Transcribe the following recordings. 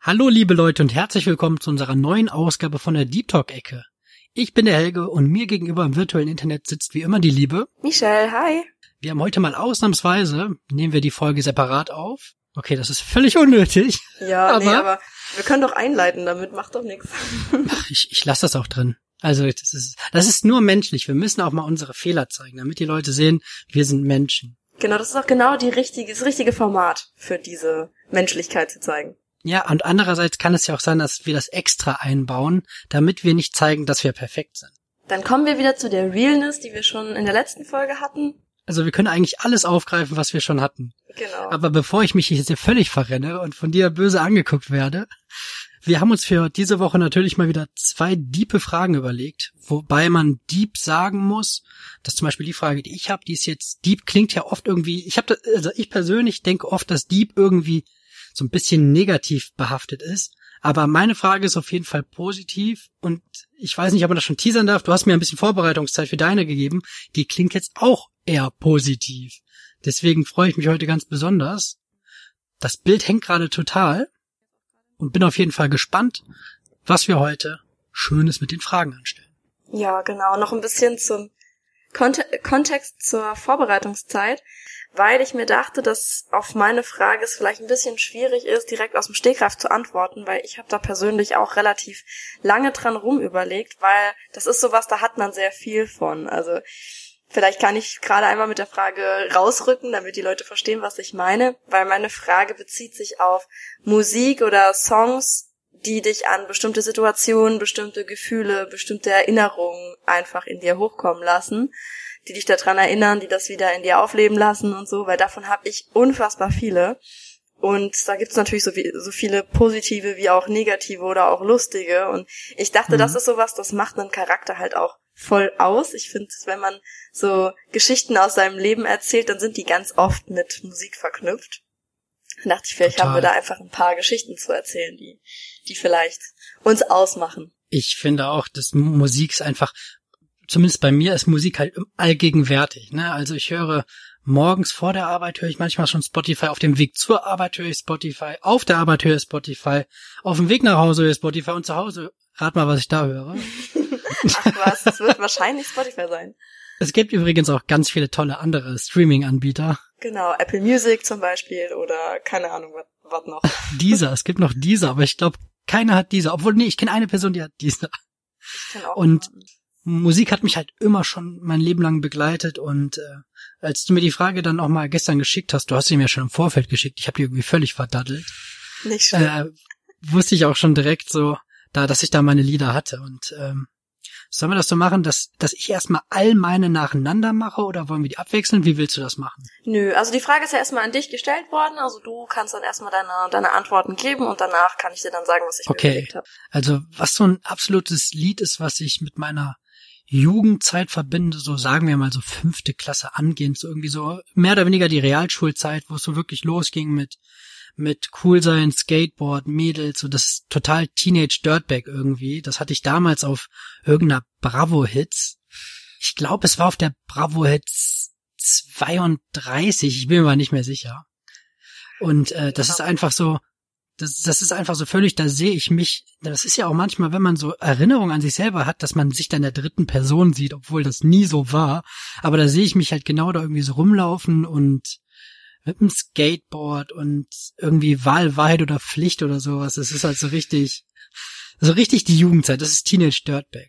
Hallo liebe Leute und herzlich willkommen zu unserer neuen Ausgabe von der Deep Talk Ecke. Ich bin der Helge und mir gegenüber im virtuellen Internet sitzt wie immer die Liebe. Michelle, hi. Wir haben heute mal ausnahmsweise, nehmen wir die Folge separat auf. Okay, das ist völlig unnötig. Ja, aber, nee, aber wir können doch einleiten damit, macht doch nichts. Ach, ich, ich lasse das auch drin. Also das ist, das ist nur menschlich. Wir müssen auch mal unsere Fehler zeigen, damit die Leute sehen, wir sind Menschen. Genau, das ist auch genau die richtige, das richtige Format für diese Menschlichkeit zu zeigen. Ja, und andererseits kann es ja auch sein, dass wir das extra einbauen, damit wir nicht zeigen, dass wir perfekt sind. Dann kommen wir wieder zu der Realness, die wir schon in der letzten Folge hatten. Also wir können eigentlich alles aufgreifen, was wir schon hatten. Genau. Aber bevor ich mich jetzt hier völlig verrenne und von dir böse angeguckt werde, wir haben uns für diese Woche natürlich mal wieder zwei diepe Fragen überlegt, wobei man deep sagen muss, dass zum Beispiel die Frage, die ich habe, die ist jetzt deep klingt ja oft irgendwie, ich habe, also ich persönlich denke oft, dass deep irgendwie so ein bisschen negativ behaftet ist. Aber meine Frage ist auf jeden Fall positiv und ich weiß nicht, ob man das schon teasern darf. Du hast mir ein bisschen Vorbereitungszeit für deine gegeben. Die klingt jetzt auch eher positiv. Deswegen freue ich mich heute ganz besonders. Das Bild hängt gerade total und bin auf jeden Fall gespannt, was wir heute Schönes mit den Fragen anstellen. Ja, genau. Noch ein bisschen zum Kontext zur Vorbereitungszeit weil ich mir dachte, dass auf meine Frage es vielleicht ein bisschen schwierig ist, direkt aus dem Stegreif zu antworten, weil ich habe da persönlich auch relativ lange dran rumüberlegt, weil das ist sowas, da hat man sehr viel von. Also vielleicht kann ich gerade einmal mit der Frage rausrücken, damit die Leute verstehen, was ich meine, weil meine Frage bezieht sich auf Musik oder Songs, die dich an bestimmte Situationen, bestimmte Gefühle, bestimmte Erinnerungen einfach in dir hochkommen lassen die dich daran erinnern, die das wieder in dir aufleben lassen und so, weil davon habe ich unfassbar viele. Und da gibt's natürlich so, wie, so viele positive wie auch negative oder auch lustige. Und ich dachte, mhm. das ist sowas, das macht einen Charakter halt auch voll aus. Ich finde, wenn man so Geschichten aus seinem Leben erzählt, dann sind die ganz oft mit Musik verknüpft. Dachte ich, vielleicht Total. haben wir da einfach ein paar Geschichten zu erzählen, die, die vielleicht uns ausmachen. Ich finde auch, dass Musik ist einfach zumindest bei mir ist Musik halt allgegenwärtig. Ne? Also ich höre morgens vor der Arbeit höre ich manchmal schon Spotify, auf dem Weg zur Arbeit höre ich Spotify, auf der Arbeit höre ich Spotify, auf dem Weg nach Hause höre ich Spotify und zu Hause, rat mal, was ich da höre. Ach was, das wird wahrscheinlich Spotify sein. Es gibt übrigens auch ganz viele tolle andere Streaming-Anbieter. Genau, Apple Music zum Beispiel oder keine Ahnung, was noch. dieser, es gibt noch dieser, aber ich glaube, keiner hat dieser. Obwohl, nee, ich kenne eine Person, die hat dieser. Ich kenn auch und einen. Musik hat mich halt immer schon mein Leben lang begleitet und äh, als du mir die Frage dann auch mal gestern geschickt hast, du hast sie mir schon im Vorfeld geschickt, ich habe die irgendwie völlig verdaddelt. Nicht schlimm. Äh, wusste ich auch schon direkt so, da, dass ich da meine Lieder hatte und ähm, Sollen wir das so machen, dass, dass ich erstmal all meine nacheinander mache oder wollen wir die abwechseln? Wie willst du das machen? Nö, also die Frage ist ja erstmal an dich gestellt worden, also du kannst dann erstmal deine, deine Antworten geben und danach kann ich dir dann sagen, was ich okay. mir überlegt habe. Also was so ein absolutes Lied ist, was ich mit meiner Jugendzeit verbinde, so sagen wir mal so fünfte Klasse angehend, so irgendwie so mehr oder weniger die Realschulzeit, wo es so wirklich losging mit mit cool sein, Skateboard, Mädels, so das ist total Teenage Dirtbag irgendwie. Das hatte ich damals auf irgendeiner Bravo Hits. Ich glaube, es war auf der Bravo Hits 32, ich bin mir mal nicht mehr sicher. Und äh, das ist einfach so, das, das ist einfach so völlig, da sehe ich mich, das ist ja auch manchmal, wenn man so Erinnerungen an sich selber hat, dass man sich dann der dritten Person sieht, obwohl das nie so war. Aber da sehe ich mich halt genau da irgendwie so rumlaufen und mit dem Skateboard und irgendwie Wahl, Wahrheit oder Pflicht oder sowas. Das ist halt so richtig, so richtig die Jugendzeit. Das ist Teenage Dirtbag.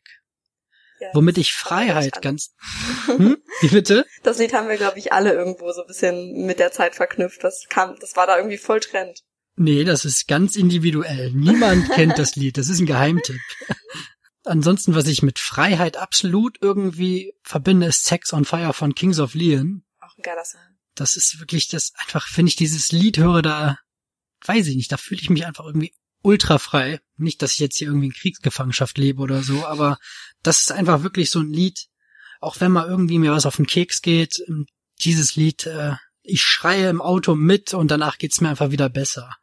Ja, Womit ich Freiheit ganz, hm? Wie bitte? Das Lied haben wir, glaube ich, alle irgendwo so ein bisschen mit der Zeit verknüpft. Das kam, das war da irgendwie voll Trend. Nee, das ist ganz individuell. Niemand kennt das Lied. Das ist ein Geheimtipp. Ansonsten, was ich mit Freiheit absolut irgendwie verbinde, ist Sex on Fire von Kings of Leon. Auch ein geiler Song. Das ist wirklich das einfach, wenn ich dieses Lied höre, da weiß ich nicht, da fühle ich mich einfach irgendwie ultra frei. Nicht, dass ich jetzt hier irgendwie in Kriegsgefangenschaft lebe oder so, aber das ist einfach wirklich so ein Lied, auch wenn mal irgendwie mir was auf den Keks geht, dieses Lied, äh, ich schreie im Auto mit und danach geht's mir einfach wieder besser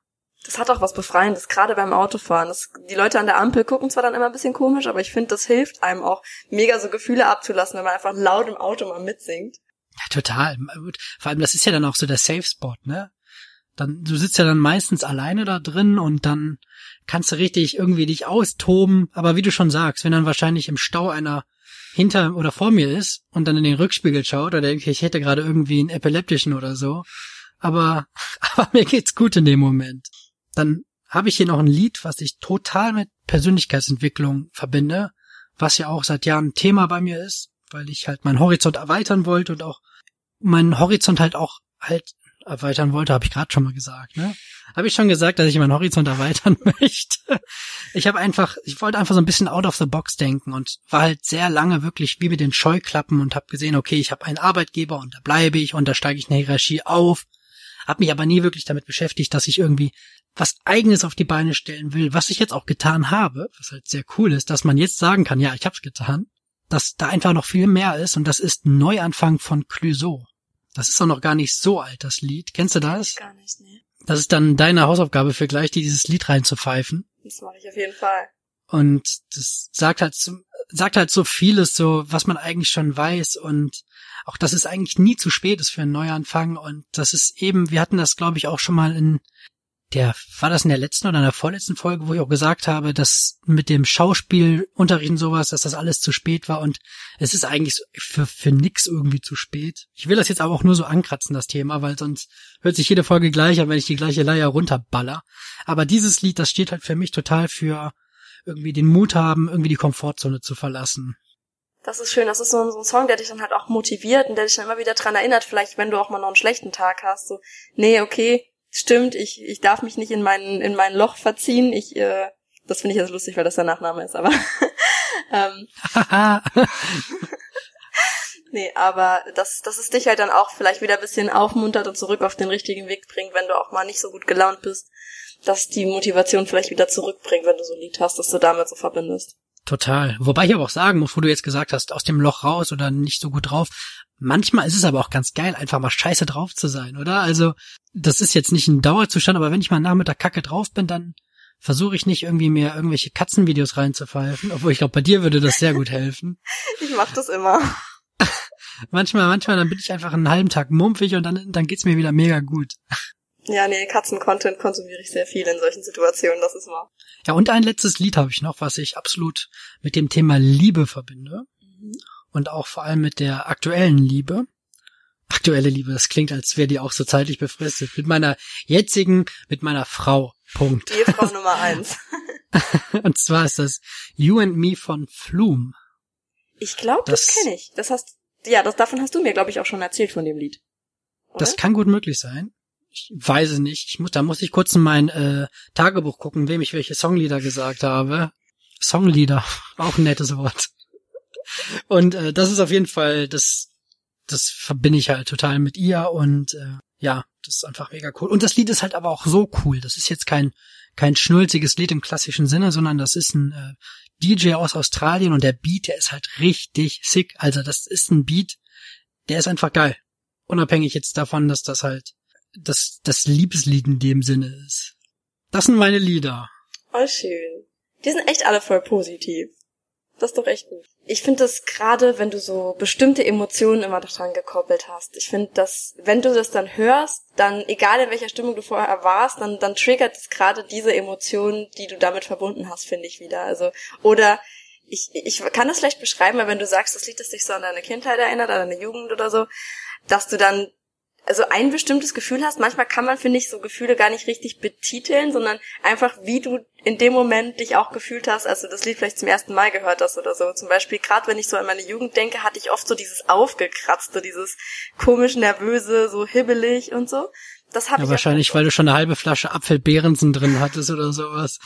das hat auch was Befreiendes, gerade beim Autofahren. Das, die Leute an der Ampel gucken zwar dann immer ein bisschen komisch, aber ich finde, das hilft einem auch, mega so Gefühle abzulassen, wenn man einfach laut im Auto mal mitsingt. Ja, total. Vor allem, das ist ja dann auch so der Safe Spot, ne? Dann, du sitzt ja dann meistens alleine da drin und dann kannst du richtig irgendwie dich austoben. Aber wie du schon sagst, wenn dann wahrscheinlich im Stau einer hinter oder vor mir ist und dann in den Rückspiegel schaut oder denkt, ich hätte gerade irgendwie einen epileptischen oder so. Aber, aber mir geht's gut in dem Moment. Dann habe ich hier noch ein Lied, was ich total mit Persönlichkeitsentwicklung verbinde, was ja auch seit Jahren Thema bei mir ist, weil ich halt meinen Horizont erweitern wollte und auch meinen Horizont halt auch halt erweitern wollte, habe ich gerade schon mal gesagt, ne? Habe ich schon gesagt, dass ich meinen Horizont erweitern möchte. Ich habe einfach, ich wollte einfach so ein bisschen out of the box denken und war halt sehr lange wirklich wie mit den Scheuklappen und habe gesehen, okay, ich habe einen Arbeitgeber und da bleibe ich und da steige ich in der Hierarchie auf. Habe mich aber nie wirklich damit beschäftigt, dass ich irgendwie was eigenes auf die Beine stellen will, was ich jetzt auch getan habe, was halt sehr cool ist, dass man jetzt sagen kann, ja, ich hab's getan, dass da einfach noch viel mehr ist und das ist Neuanfang von Clouseau. Das ist auch noch gar nicht so alt, das Lied. Kennst du das? Gar nicht, nee. Das ist dann deine Hausaufgabe für gleich, dieses Lied reinzupfeifen. Das mache ich auf jeden Fall. Und das sagt halt, so, sagt halt so vieles, so was man eigentlich schon weiß und auch, dass es eigentlich nie zu spät ist für einen Neuanfang und das ist eben, wir hatten das glaube ich auch schon mal in der, war das in der letzten oder in der vorletzten Folge, wo ich auch gesagt habe, dass mit dem Schauspielunterricht und sowas, dass das alles zu spät war und es ist eigentlich für, für nix irgendwie zu spät. Ich will das jetzt aber auch nur so ankratzen, das Thema, weil sonst hört sich jede Folge gleich an, wenn ich die gleiche Leier runterballer. Aber dieses Lied, das steht halt für mich total für irgendwie den Mut haben, irgendwie die Komfortzone zu verlassen. Das ist schön. Das ist so ein, so ein Song, der dich dann halt auch motiviert und der dich dann immer wieder dran erinnert, vielleicht wenn du auch mal noch einen schlechten Tag hast. So, nee, okay, stimmt, ich, ich darf mich nicht in mein, in mein Loch verziehen. Ich, äh, das finde ich jetzt lustig, weil das der Nachname ist, aber ähm, nee, aber dass, dass es dich halt dann auch vielleicht wieder ein bisschen aufmuntert und zurück auf den richtigen Weg bringt, wenn du auch mal nicht so gut gelaunt bist, dass die Motivation vielleicht wieder zurückbringt, wenn du so ein Lied hast, dass du damit so verbindest. Total. Wobei ich aber auch sagen muss, wo du jetzt gesagt hast, aus dem Loch raus oder nicht so gut drauf. Manchmal ist es aber auch ganz geil, einfach mal scheiße drauf zu sein, oder? Also, das ist jetzt nicht ein Dauerzustand, aber wenn ich mal Nachmittag kacke drauf bin, dann versuche ich nicht irgendwie mir irgendwelche Katzenvideos reinzupfeifen, obwohl ich glaube, bei dir würde das sehr gut helfen. Ich mach das immer. manchmal, manchmal, dann bin ich einfach einen halben Tag mumpfig und dann, dann geht's mir wieder mega gut. Ja, nee, Katzen-Content konsumiere ich sehr viel in solchen Situationen, das ist wahr. Ja, und ein letztes Lied habe ich noch, was ich absolut mit dem Thema Liebe verbinde. Mhm und auch vor allem mit der aktuellen Liebe. Aktuelle Liebe, das klingt, als wäre die auch so zeitlich befristet. Mit meiner jetzigen, mit meiner Frau. Punkt. Ehefrau Nummer eins. und zwar ist das You and Me von Flume. Ich glaube, das, das kenne ich. Das hast, ja, das, davon hast du mir, glaube ich, auch schon erzählt von dem Lied. Oder? Das kann gut möglich sein. Ich weiß es nicht. Ich muss, da muss ich kurz in mein äh, Tagebuch gucken, wem ich welche Songlieder gesagt habe. Songlieder, auch ein nettes Wort. Und äh, das ist auf jeden Fall, das, das verbinde ich halt total mit ihr und äh, ja, das ist einfach mega cool. Und das Lied ist halt aber auch so cool. Das ist jetzt kein, kein schnulziges Lied im klassischen Sinne, sondern das ist ein äh, DJ aus Australien und der Beat, der ist halt richtig sick. Also das ist ein Beat, der ist einfach geil. Unabhängig jetzt davon, dass das halt das, das Liebeslied in dem Sinne ist. Das sind meine Lieder. Oh, schön. Die sind echt alle voll positiv. Das ist doch echt gut. Ich finde das gerade, wenn du so bestimmte Emotionen immer daran gekoppelt hast. Ich finde, dass wenn du das dann hörst, dann egal in welcher Stimmung du vorher warst, dann dann triggert es gerade diese Emotionen, die du damit verbunden hast, finde ich wieder. Also oder ich, ich kann das vielleicht beschreiben, weil wenn du sagst, das Lied, das dich so an deine Kindheit erinnert, an deine Jugend oder so, dass du dann also ein bestimmtes Gefühl hast. Manchmal kann man, finde ich, so Gefühle gar nicht richtig betiteln, sondern einfach, wie du in dem Moment dich auch gefühlt hast, als du das Lied vielleicht zum ersten Mal gehört hast oder so. Zum Beispiel, gerade wenn ich so an meine Jugend denke, hatte ich oft so dieses Aufgekratzte, dieses komisch nervöse, so hibbelig und so. Das habe ja, ich wahrscheinlich, weil du schon eine halbe Flasche Apfelbeerensen drin hattest oder sowas.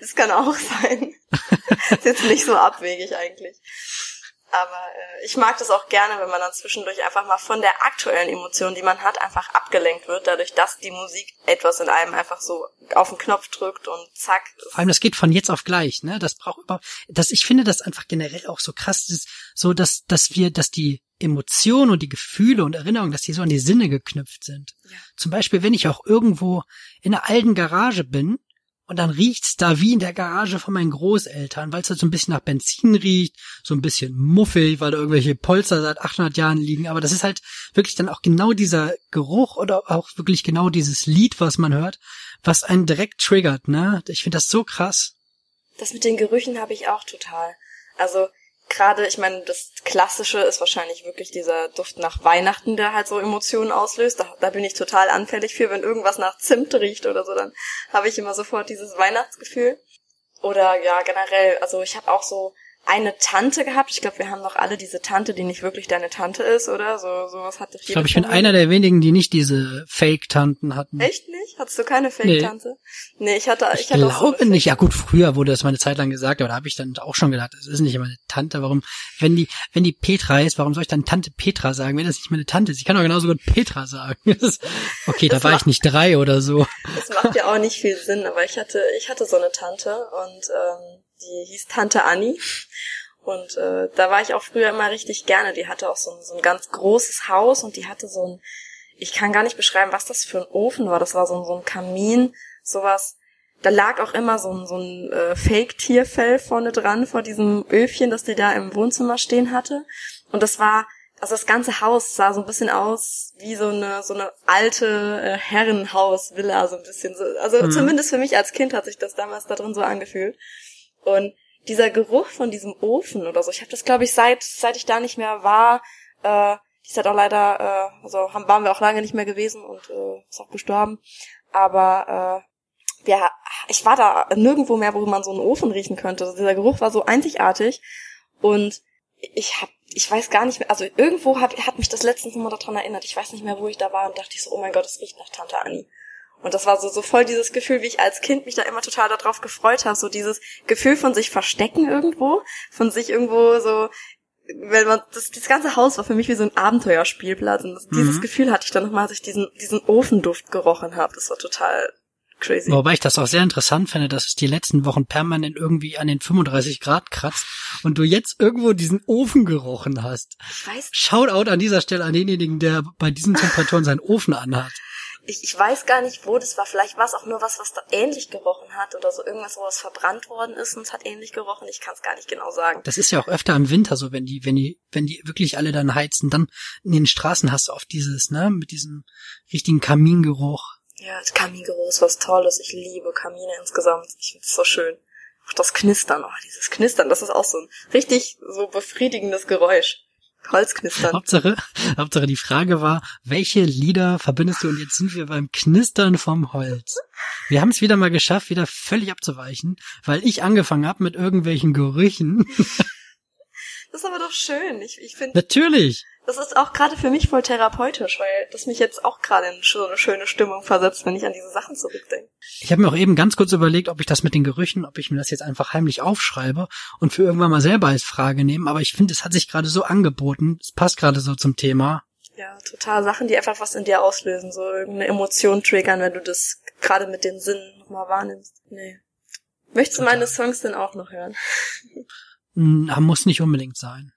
Das kann auch sein. ist jetzt nicht so abwegig eigentlich. Aber äh, ich mag das auch gerne, wenn man dann zwischendurch einfach mal von der aktuellen Emotion, die man hat, einfach abgelenkt wird, dadurch, dass die Musik etwas in einem einfach so auf den Knopf drückt und zack. Vor allem, das geht von jetzt auf gleich, ne? Das braucht überhaupt, das, ich finde das einfach generell auch so krass, ist, so dass, dass wir, dass die Emotionen und die Gefühle und Erinnerungen, dass die so an die Sinne geknüpft sind. Ja. Zum Beispiel, wenn ich auch irgendwo in einer alten Garage bin und dann riecht's da wie in der Garage von meinen Großeltern, weil es halt so ein bisschen nach Benzin riecht, so ein bisschen muffig, weil da irgendwelche Polster seit 800 Jahren liegen. Aber das ist halt wirklich dann auch genau dieser Geruch oder auch wirklich genau dieses Lied, was man hört, was einen direkt triggert, ne? Ich finde das so krass. Das mit den Gerüchen habe ich auch total. Also gerade, ich meine, das Klassische ist wahrscheinlich wirklich dieser Duft nach Weihnachten, der halt so Emotionen auslöst. Da, da bin ich total anfällig für, wenn irgendwas nach Zimt riecht oder so, dann habe ich immer sofort dieses Weihnachtsgefühl. Oder ja, generell, also ich habe auch so eine Tante gehabt. Ich glaube, wir haben noch alle diese Tante, die nicht wirklich deine Tante ist, oder? So sowas hatte ich. Ich glaube, ich bin einer der wenigen, die nicht diese Fake-Tanten hatten. Echt nicht? Hattest du keine Fake-Tante? Nee. nee, ich hatte, ich, ich hatte glaube so nicht. Ja gut, früher wurde das mal eine Zeit lang gesagt, aber da habe ich dann auch schon gedacht, das ist nicht meine Tante. Warum, wenn die, wenn die Petra ist, warum soll ich dann Tante Petra sagen, wenn das nicht meine Tante ist? Ich kann doch genauso gut Petra sagen. okay, da war ich nicht drei oder so. Das macht ja auch nicht viel Sinn, aber ich hatte, ich hatte so eine Tante und ähm, die hieß Tante Annie. Und äh, da war ich auch früher immer richtig gerne. Die hatte auch so ein, so ein ganz großes Haus und die hatte so ein, ich kann gar nicht beschreiben, was das für ein Ofen war. Das war so, ein so ein Kamin, sowas. Da lag auch immer so ein, so ein äh, Fake-Tierfell vorne dran vor diesem Öfchen, das die da im Wohnzimmer stehen hatte. Und das war, also das ganze Haus sah so ein bisschen aus wie so eine so eine alte äh, Herrenhaus-Villa, so ein bisschen so. Also mhm. zumindest für mich als Kind hat sich das damals da drin so angefühlt. Und dieser Geruch von diesem Ofen oder so, ich habe das glaube ich seit seit ich da nicht mehr war, äh, ist halt auch leider, äh, also haben, waren wir auch lange nicht mehr gewesen und äh, ist auch gestorben. Aber äh, ja, ich war da nirgendwo mehr, wo man so einen Ofen riechen könnte. Also dieser Geruch war so einzigartig und ich hab, ich weiß gar nicht mehr, also irgendwo hat, hat mich das letztens nochmal daran erinnert. Ich weiß nicht mehr, wo ich da war und dachte ich so, oh mein Gott, es riecht nach Tante Annie. Und das war so, so voll dieses Gefühl, wie ich als Kind mich da immer total darauf gefreut habe. So dieses Gefühl von sich verstecken irgendwo, von sich irgendwo so, wenn man, das, das ganze Haus war für mich wie so ein Abenteuerspielplatz. Und das, mhm. dieses Gefühl hatte ich dann nochmal, als ich diesen, diesen Ofenduft gerochen habe. Das war total crazy. Wobei ich das auch sehr interessant finde, dass es die letzten Wochen permanent irgendwie an den 35 Grad kratzt und du jetzt irgendwo diesen Ofen gerochen hast. Ich weiß. Shoutout an dieser Stelle an denjenigen, der bei diesen Temperaturen seinen Ofen anhat ich, ich weiß gar nicht, wo das war. Vielleicht war es auch nur was, was da ähnlich gerochen hat oder so irgendwas, wo was verbrannt worden ist und es hat ähnlich gerochen. Ich kann es gar nicht genau sagen. Das ist ja auch öfter im Winter so, wenn die, wenn die, wenn die wirklich alle dann heizen, dann in den Straßen hast du oft dieses, ne, mit diesem richtigen Kamingeruch. Ja, das Kamingeruch ist was Tolles. Ich liebe Kamine insgesamt. Ich finde es so schön. Auch das Knistern, oh, dieses Knistern, das ist auch so ein richtig so befriedigendes Geräusch. Holzknistern. Hauptsache, Hauptsache die Frage war, welche Lieder verbindest du? Und jetzt sind wir beim Knistern vom Holz. Wir haben es wieder mal geschafft, wieder völlig abzuweichen, weil ich angefangen habe mit irgendwelchen Gerüchen. Das ist aber doch schön. Ich, ich finde. Natürlich. Das ist auch gerade für mich voll therapeutisch, weil das mich jetzt auch gerade in so eine schöne Stimmung versetzt, wenn ich an diese Sachen zurückdenke. Ich habe mir auch eben ganz kurz überlegt, ob ich das mit den Gerüchen, ob ich mir das jetzt einfach heimlich aufschreibe und für irgendwann mal selber als Frage nehme. Aber ich finde, es hat sich gerade so angeboten. Es passt gerade so zum Thema. Ja, total Sachen, die einfach was in dir auslösen, so irgendeine Emotion triggern, wenn du das gerade mit den Sinnen nochmal wahrnimmst. Nee. Möchtest du meine Songs denn auch noch hören? Hm, muss nicht unbedingt sein.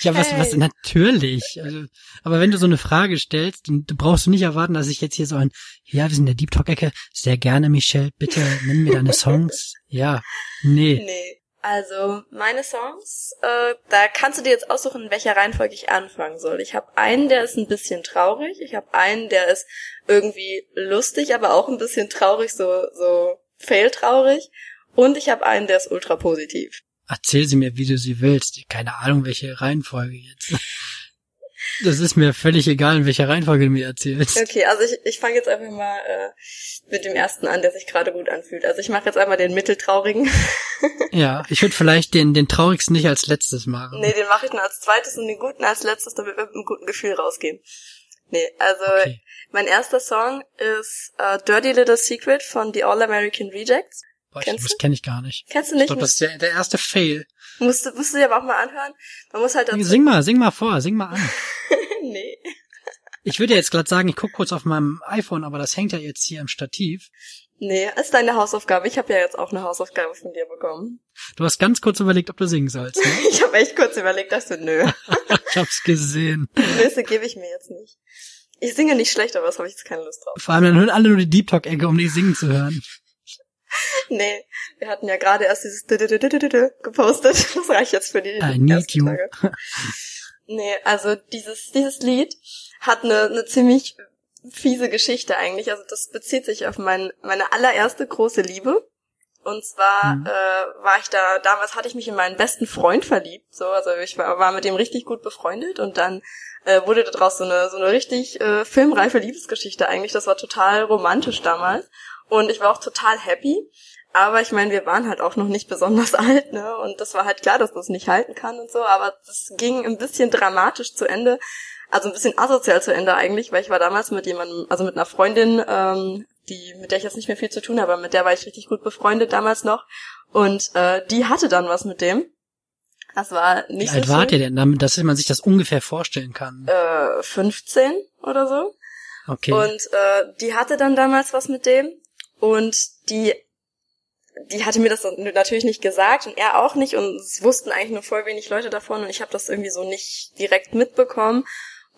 Ja, was, hey. was, natürlich. Also, aber wenn du so eine Frage stellst, dann brauchst du nicht erwarten, dass ich jetzt hier so ein, ja, wir sind in der Deep Talk-Ecke, sehr gerne, Michelle, bitte nenn mir deine Songs. Ja, nee. Nee. Also, meine Songs, äh, da kannst du dir jetzt aussuchen, in welcher Reihenfolge ich anfangen soll. Ich habe einen, der ist ein bisschen traurig. Ich habe einen, der ist irgendwie lustig, aber auch ein bisschen traurig, so, so fail-traurig. Und ich habe einen, der ist ultra positiv. Erzähl sie mir, wie du sie willst. Keine Ahnung, welche Reihenfolge jetzt. Das ist mir völlig egal, in welcher Reihenfolge du mir erzählst. Okay, also ich, ich fange jetzt einfach mal äh, mit dem ersten an, der sich gerade gut anfühlt. Also ich mache jetzt einmal den mitteltraurigen. ja, ich würde vielleicht den, den traurigsten nicht als letztes machen. Nee, den mache ich nur als zweites und den guten als letztes, damit wir mit einem guten Gefühl rausgehen. Nee, also okay. mein erster Song ist uh, Dirty Little Secret von The All American Rejects. Boah, Kennst das kenne ich gar nicht. Kennst du nicht? Ich glaub, das ist der, der erste Fail. Musst, du, musst du dir aber auch mal anhören. Man muss halt dazu Sing mal, sing mal vor, sing mal an. nee. Ich würde jetzt gerade sagen, ich guck kurz auf meinem iPhone, aber das hängt ja jetzt hier im Stativ. Nee, ist deine Hausaufgabe. Ich habe ja jetzt auch eine Hausaufgabe von dir bekommen. Du hast ganz kurz überlegt, ob du singen sollst. Ne? ich habe echt kurz überlegt, dass du nö. ich hab's gesehen. Nöse gebe ich mir jetzt nicht. Ich singe nicht schlecht, aber das habe ich jetzt keine Lust drauf. Vor allem dann hören alle nur die Deep Talk-Ecke, um dich singen zu hören. nee, wir hatten ja gerade erst dieses gepostet. Das reicht jetzt für die I need you. Nee, also dieses, dieses Lied hat eine, eine ziemlich fiese Geschichte eigentlich. Also das bezieht sich auf mein, meine allererste große Liebe. Und zwar mhm. äh, war ich da, damals hatte ich mich in meinen besten Freund verliebt. So, also ich war, war mit dem richtig gut befreundet und dann äh, wurde daraus so eine, so eine richtig äh, filmreife Liebesgeschichte eigentlich. Das war total romantisch damals. Und ich war auch total happy. Aber ich meine, wir waren halt auch noch nicht besonders alt, ne? Und das war halt klar, dass das nicht halten kann und so. Aber das ging ein bisschen dramatisch zu Ende. Also ein bisschen asozial zu Ende eigentlich, weil ich war damals mit jemandem, also mit einer Freundin, ähm, die, mit der ich jetzt nicht mehr viel zu tun habe, aber mit der war ich richtig gut befreundet damals noch. Und äh, die hatte dann was mit dem. Das war nicht Wie alt so wart ihr denn, damit, dass man sich das ungefähr vorstellen kann? Äh, 15 oder so. Okay. Und äh, die hatte dann damals was mit dem. Und die die hatte mir das natürlich nicht gesagt und er auch nicht und es wussten eigentlich nur voll wenig Leute davon und ich habe das irgendwie so nicht direkt mitbekommen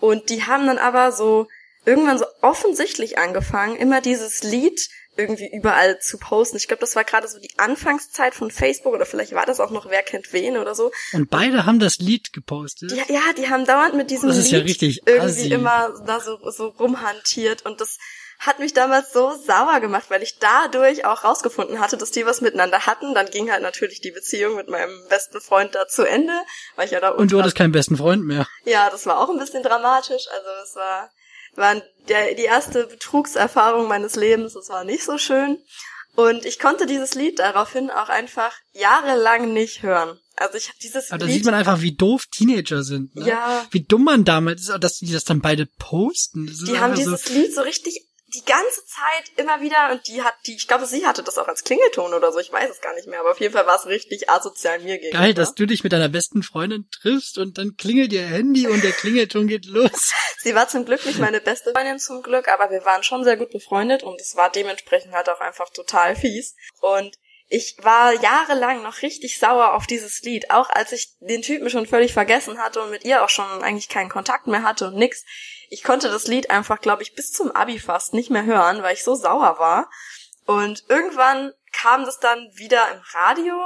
und die haben dann aber so irgendwann so offensichtlich angefangen, immer dieses Lied irgendwie überall zu posten. Ich glaube, das war gerade so die Anfangszeit von Facebook oder vielleicht war das auch noch Wer kennt wen oder so. Und beide haben das Lied gepostet. Die, ja, die haben dauernd mit diesem das ist Lied ja richtig irgendwie assi. immer da so, so rumhantiert und das hat mich damals so sauer gemacht, weil ich dadurch auch rausgefunden hatte, dass die was miteinander hatten. Dann ging halt natürlich die Beziehung mit meinem besten Freund da zu Ende, weil ich ja da Und du hattest keinen besten Freund mehr. Ja, das war auch ein bisschen dramatisch. Also es war, war der, die erste Betrugserfahrung meines Lebens. Es war nicht so schön. Und ich konnte dieses Lied daraufhin auch einfach jahrelang nicht hören. Also ich habe dieses Aber da Lied sieht man einfach, wie doof Teenager sind. Ne? Ja. Wie dumm man damals ist, dass die das dann beide posten. Das die haben dieses Lied so richtig die ganze Zeit immer wieder und die hat die ich glaube sie hatte das auch als Klingelton oder so ich weiß es gar nicht mehr aber auf jeden Fall war es richtig asozial mir gegenüber Geil, dass du dich mit deiner besten Freundin triffst und dann klingelt ihr Handy und der Klingelton geht los. sie war zum Glück nicht meine beste Freundin zum Glück aber wir waren schon sehr gut befreundet und es war dementsprechend halt auch einfach total fies und ich war jahrelang noch richtig sauer auf dieses Lied, auch als ich den Typen schon völlig vergessen hatte und mit ihr auch schon eigentlich keinen Kontakt mehr hatte und nix. Ich konnte das Lied einfach, glaube ich, bis zum Abi fast nicht mehr hören, weil ich so sauer war. Und irgendwann kam das dann wieder im Radio.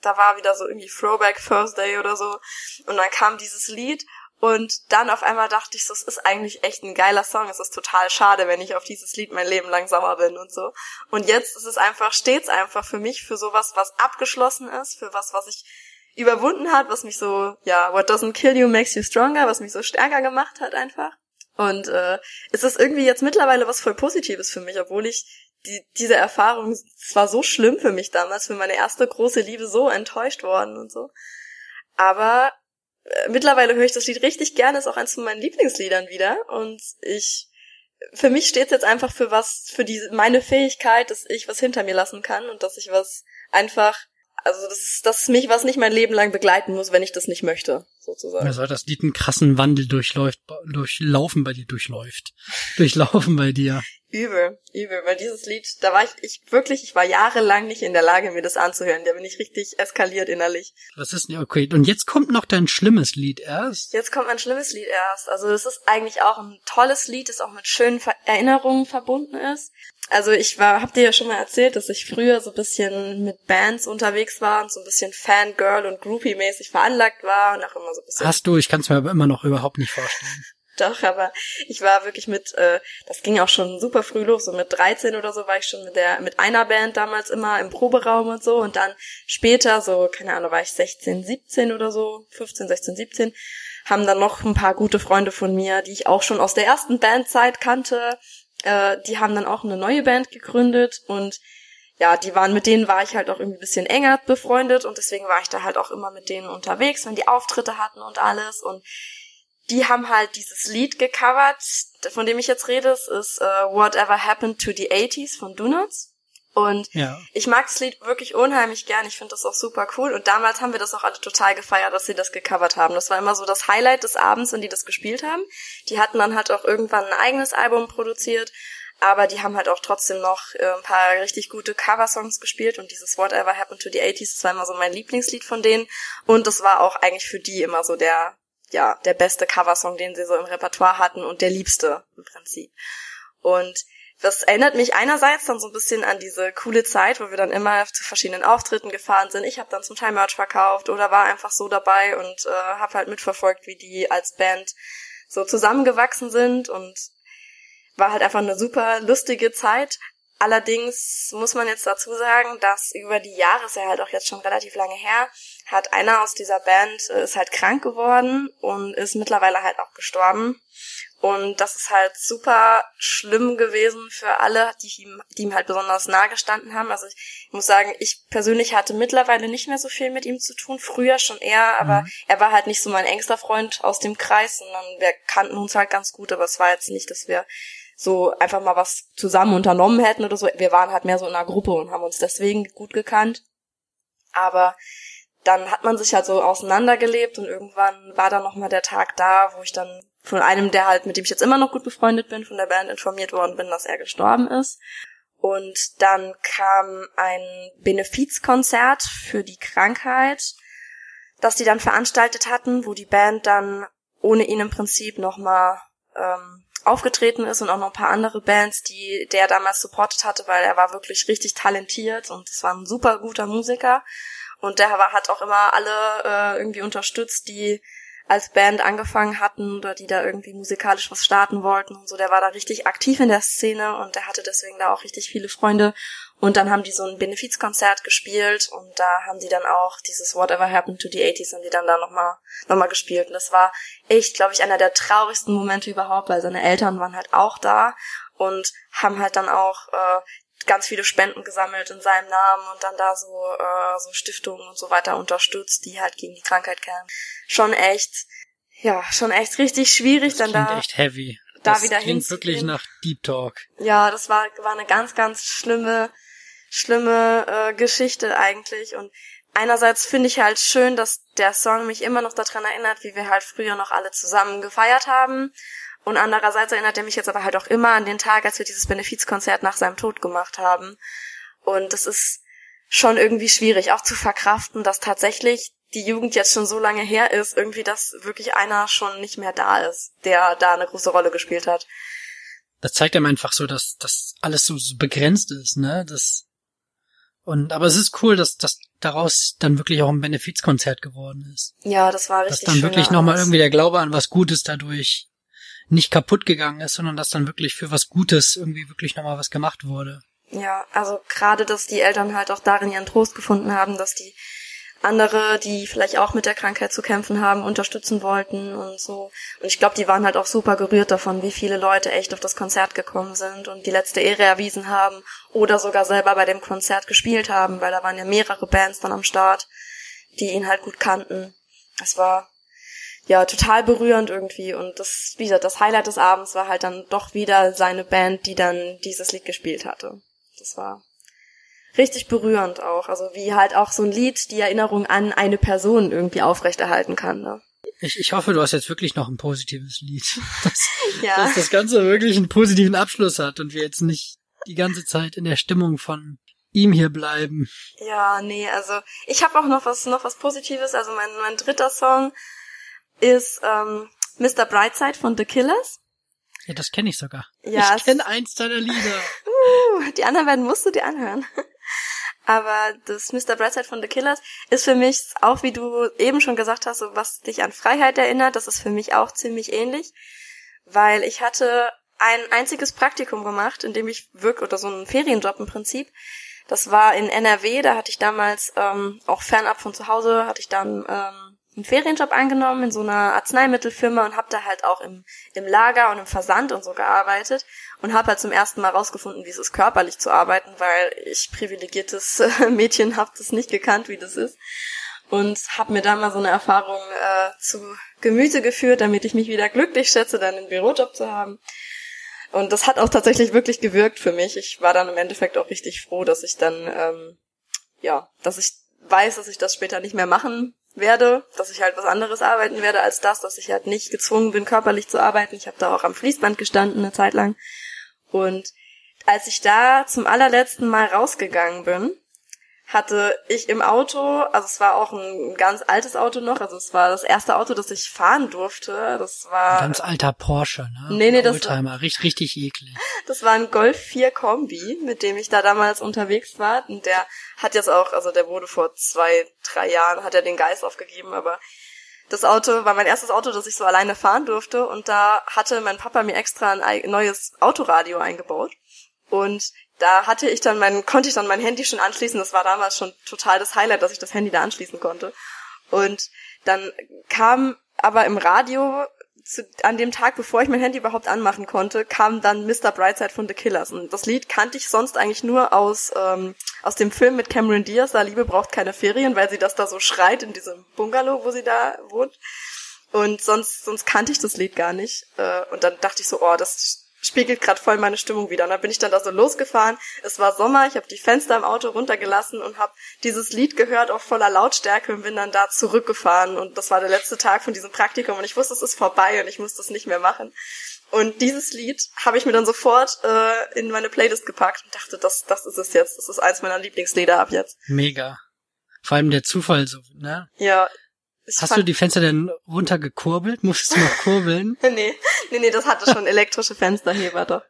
Da war wieder so irgendwie Throwback Thursday oder so. Und dann kam dieses Lied und dann auf einmal dachte ich so, es ist eigentlich echt ein geiler Song. Es ist total schade, wenn ich auf dieses Lied mein Leben lang sauer bin und so. Und jetzt ist es einfach, stets einfach für mich für sowas, was abgeschlossen ist, für was, was ich überwunden hat, was mich so, ja, what doesn't kill you makes you stronger, was mich so stärker gemacht hat einfach. Und äh, es ist irgendwie jetzt mittlerweile was voll Positives für mich, obwohl ich die, diese Erfahrung, es war so schlimm für mich damals, für meine erste große Liebe so enttäuscht worden und so. Aber äh, mittlerweile höre ich das Lied richtig gerne, ist auch eins von meinen Lieblingsliedern wieder. Und ich, für mich steht es jetzt einfach für was, für die, meine Fähigkeit, dass ich was hinter mir lassen kann und dass ich was einfach, also das ist, dass mich was nicht mein Leben lang begleiten muss, wenn ich das nicht möchte, sozusagen. Also das Lied einen krassen Wandel durchläuft, durchlaufen bei dir, durchläuft. Durchlaufen bei dir. Übel, übel, weil dieses Lied, da war ich, ich wirklich, ich war jahrelang nicht in der Lage, mir das anzuhören. Da bin ich richtig eskaliert innerlich. Das ist, okay. Und jetzt kommt noch dein schlimmes Lied erst. Jetzt kommt ein schlimmes Lied erst. Also das ist eigentlich auch ein tolles Lied, das auch mit schönen Erinnerungen verbunden ist. Also ich war, hab dir ja schon mal erzählt, dass ich früher so ein bisschen mit Bands unterwegs war und so ein bisschen Fangirl und Groupie-mäßig veranlagt war und auch immer so ein bisschen. Hast du, ich kann es mir aber immer noch überhaupt nicht vorstellen. Doch, aber ich war wirklich mit, äh, das ging auch schon super früh los, so mit 13 oder so war ich schon mit der, mit einer Band damals immer im Proberaum und so und dann später, so, keine Ahnung, war ich 16, 17 oder so, 15, 16, 17, haben dann noch ein paar gute Freunde von mir, die ich auch schon aus der ersten Bandzeit kannte, äh, die haben dann auch eine neue Band gegründet und ja, die waren, mit denen war ich halt auch irgendwie ein bisschen enger befreundet und deswegen war ich da halt auch immer mit denen unterwegs, wenn die Auftritte hatten und alles und die haben halt dieses Lied gecovert, von dem ich jetzt rede. Es ist uh, Whatever Happened to the 80s von Donuts. Und Ja. ich mag das Lied wirklich unheimlich gern. Ich finde das auch super cool. Und damals haben wir das auch alle total gefeiert, dass sie das gecovert haben. Das war immer so das Highlight des Abends, wenn die das gespielt haben. Die hatten dann halt auch irgendwann ein eigenes Album produziert. Aber die haben halt auch trotzdem noch äh, ein paar richtig gute Coversongs gespielt und dieses Whatever Happened to the 80s, das war immer so mein Lieblingslied von denen. Und das war auch eigentlich für die immer so der, ja, der beste Coversong, den sie so im Repertoire hatten und der liebste im Prinzip. Und das erinnert mich einerseits dann so ein bisschen an diese coole Zeit, wo wir dann immer zu verschiedenen Auftritten gefahren sind. Ich habe dann zum Teil Merch verkauft oder war einfach so dabei und äh, habe halt mitverfolgt, wie die als Band so zusammengewachsen sind und war halt einfach eine super lustige Zeit. Allerdings muss man jetzt dazu sagen, dass über die Jahre, ist ja halt auch jetzt schon relativ lange her, hat einer aus dieser Band, äh, ist halt krank geworden und ist mittlerweile halt auch gestorben. Und das ist halt super schlimm gewesen für alle, die ihm, die ihm halt besonders nahe gestanden haben. Also ich muss sagen, ich persönlich hatte mittlerweile nicht mehr so viel mit ihm zu tun, früher schon eher, aber mhm. er war halt nicht so mein engster Freund aus dem Kreis, sondern wir kannten uns halt ganz gut, aber es war jetzt nicht, dass wir so einfach mal was zusammen unternommen hätten oder so. Wir waren halt mehr so in einer Gruppe und haben uns deswegen gut gekannt. Aber dann hat man sich halt so auseinandergelebt und irgendwann war dann nochmal der Tag da, wo ich dann von einem, der halt, mit dem ich jetzt immer noch gut befreundet bin, von der Band informiert worden bin, dass er gestorben ist. Und dann kam ein Benefizkonzert für die Krankheit, das die dann veranstaltet hatten, wo die Band dann ohne ihn im Prinzip nochmal ähm, aufgetreten ist und auch noch ein paar andere Bands, die der damals supportet hatte, weil er war wirklich richtig talentiert und es war ein super guter Musiker. Und der war, hat auch immer alle äh, irgendwie unterstützt, die als Band angefangen hatten oder die da irgendwie musikalisch was starten wollten und so. Der war da richtig aktiv in der Szene und der hatte deswegen da auch richtig viele Freunde. Und dann haben die so ein Benefizkonzert gespielt und da haben die dann auch dieses Whatever Happened to the 80s haben die dann da nochmal noch mal gespielt. Und das war echt, glaube ich, einer der traurigsten Momente überhaupt, weil seine Eltern waren halt auch da und haben halt dann auch äh, ganz viele Spenden gesammelt in seinem Namen und dann da so äh, so Stiftungen und so weiter unterstützt, die halt gegen die Krankheit kämen. Schon echt, ja, schon echt richtig schwierig, das dann da echt heavy. Da das wieder klingt wirklich nach Deep Talk. Ja, das war war eine ganz ganz schlimme schlimme äh, Geschichte eigentlich und einerseits finde ich halt schön, dass der Song mich immer noch daran erinnert, wie wir halt früher noch alle zusammen gefeiert haben und andererseits erinnert er mich jetzt aber halt auch immer an den Tag, als wir dieses Benefizkonzert nach seinem Tod gemacht haben. Und das ist schon irgendwie schwierig, auch zu verkraften, dass tatsächlich die Jugend jetzt schon so lange her ist, irgendwie, dass wirklich einer schon nicht mehr da ist, der da eine große Rolle gespielt hat. Das zeigt einem einfach so, dass das alles so begrenzt ist, ne? Das und aber es ist cool, dass das daraus dann wirklich auch ein Benefizkonzert geworden ist. Ja, das war richtig. Dass dann wirklich nochmal irgendwie der Glaube an was Gutes dadurch nicht kaputt gegangen ist, sondern dass dann wirklich für was Gutes irgendwie wirklich nochmal was gemacht wurde. Ja, also gerade, dass die Eltern halt auch darin ihren Trost gefunden haben, dass die andere, die vielleicht auch mit der Krankheit zu kämpfen haben, unterstützen wollten und so. Und ich glaube, die waren halt auch super gerührt davon, wie viele Leute echt auf das Konzert gekommen sind und die letzte Ehre erwiesen haben oder sogar selber bei dem Konzert gespielt haben, weil da waren ja mehrere Bands dann am Start, die ihn halt gut kannten. Es war ja, total berührend irgendwie. Und das, wie gesagt, das Highlight des Abends war halt dann doch wieder seine Band, die dann dieses Lied gespielt hatte. Das war richtig berührend auch. Also wie halt auch so ein Lied die Erinnerung an eine Person irgendwie aufrechterhalten kann. Ne? Ich, ich hoffe, du hast jetzt wirklich noch ein positives Lied. Dass, ja. dass das Ganze wirklich einen positiven Abschluss hat und wir jetzt nicht die ganze Zeit in der Stimmung von ihm hier bleiben. Ja, nee, also ich habe auch noch was noch was Positives. Also mein, mein dritter Song ist ähm, Mr. Brightside von The Killers. Ja, das kenne ich sogar. Ja, ich kenne eins deiner Lieder. uh, die anderen beiden musst du dir anhören. Aber das Mr. Brightside von The Killers ist für mich auch, wie du eben schon gesagt hast, so was dich an Freiheit erinnert, das ist für mich auch ziemlich ähnlich, weil ich hatte ein einziges Praktikum gemacht, in dem ich wirklich, oder so einen Ferienjob im Prinzip. Das war in NRW, da hatte ich damals ähm, auch fernab von zu Hause, hatte ich dann ähm, einen Ferienjob angenommen in so einer Arzneimittelfirma und habe da halt auch im, im Lager und im Versand und so gearbeitet und habe halt zum ersten Mal rausgefunden, wie es ist, körperlich zu arbeiten, weil ich privilegiertes Mädchen habe das nicht gekannt, wie das ist und habe mir da mal so eine Erfahrung äh, zu Gemüte geführt, damit ich mich wieder glücklich schätze, dann einen Bürojob zu haben. Und das hat auch tatsächlich wirklich gewirkt für mich. Ich war dann im Endeffekt auch richtig froh, dass ich dann, ähm, ja, dass ich weiß, dass ich das später nicht mehr machen werde, dass ich halt was anderes arbeiten werde als das, dass ich halt nicht gezwungen bin, körperlich zu arbeiten. Ich habe da auch am Fließband gestanden eine Zeit lang. Und als ich da zum allerletzten Mal rausgegangen bin, hatte ich im Auto, also es war auch ein ganz altes Auto noch, also es war das erste Auto, das ich fahren durfte. Das war ein ganz alter Porsche, ne? Nee, nee, das Oldtimer, richtig, richtig eklig. Das war ein Golf 4 Kombi, mit dem ich da damals unterwegs war und der hat jetzt auch, also der wurde vor zwei, drei Jahren hat er den Geist aufgegeben, aber das Auto war mein erstes Auto, das ich so alleine fahren durfte und da hatte mein Papa mir extra ein neues Autoradio eingebaut und da hatte ich dann mein, konnte ich dann mein Handy schon anschließen. Das war damals schon total das Highlight, dass ich das Handy da anschließen konnte. Und dann kam aber im Radio zu, an dem Tag, bevor ich mein Handy überhaupt anmachen konnte, kam dann Mr. Brightside von The Killers. Und das Lied kannte ich sonst eigentlich nur aus, ähm, aus dem Film mit Cameron Diaz, da Liebe braucht keine Ferien, weil sie das da so schreit in diesem Bungalow, wo sie da wohnt. Und sonst, sonst kannte ich das Lied gar nicht. Äh, und dann dachte ich so, oh, das spiegelt gerade voll meine Stimmung wieder. Und dann bin ich dann da so losgefahren. Es war Sommer, ich habe die Fenster im Auto runtergelassen und habe dieses Lied gehört auf voller Lautstärke und bin dann da zurückgefahren. Und das war der letzte Tag von diesem Praktikum und ich wusste, es ist vorbei und ich muss das nicht mehr machen. Und dieses Lied habe ich mir dann sofort äh, in meine Playlist gepackt und dachte, das, das ist es jetzt. Das ist eins meiner Lieblingslieder ab jetzt. Mega. Vor allem der Zufall so, ne? Ja, ich Hast du die Fenster denn runtergekurbelt? Musstest du noch kurbeln? nee, nee, nee, das hatte schon elektrische Fensterheber doch.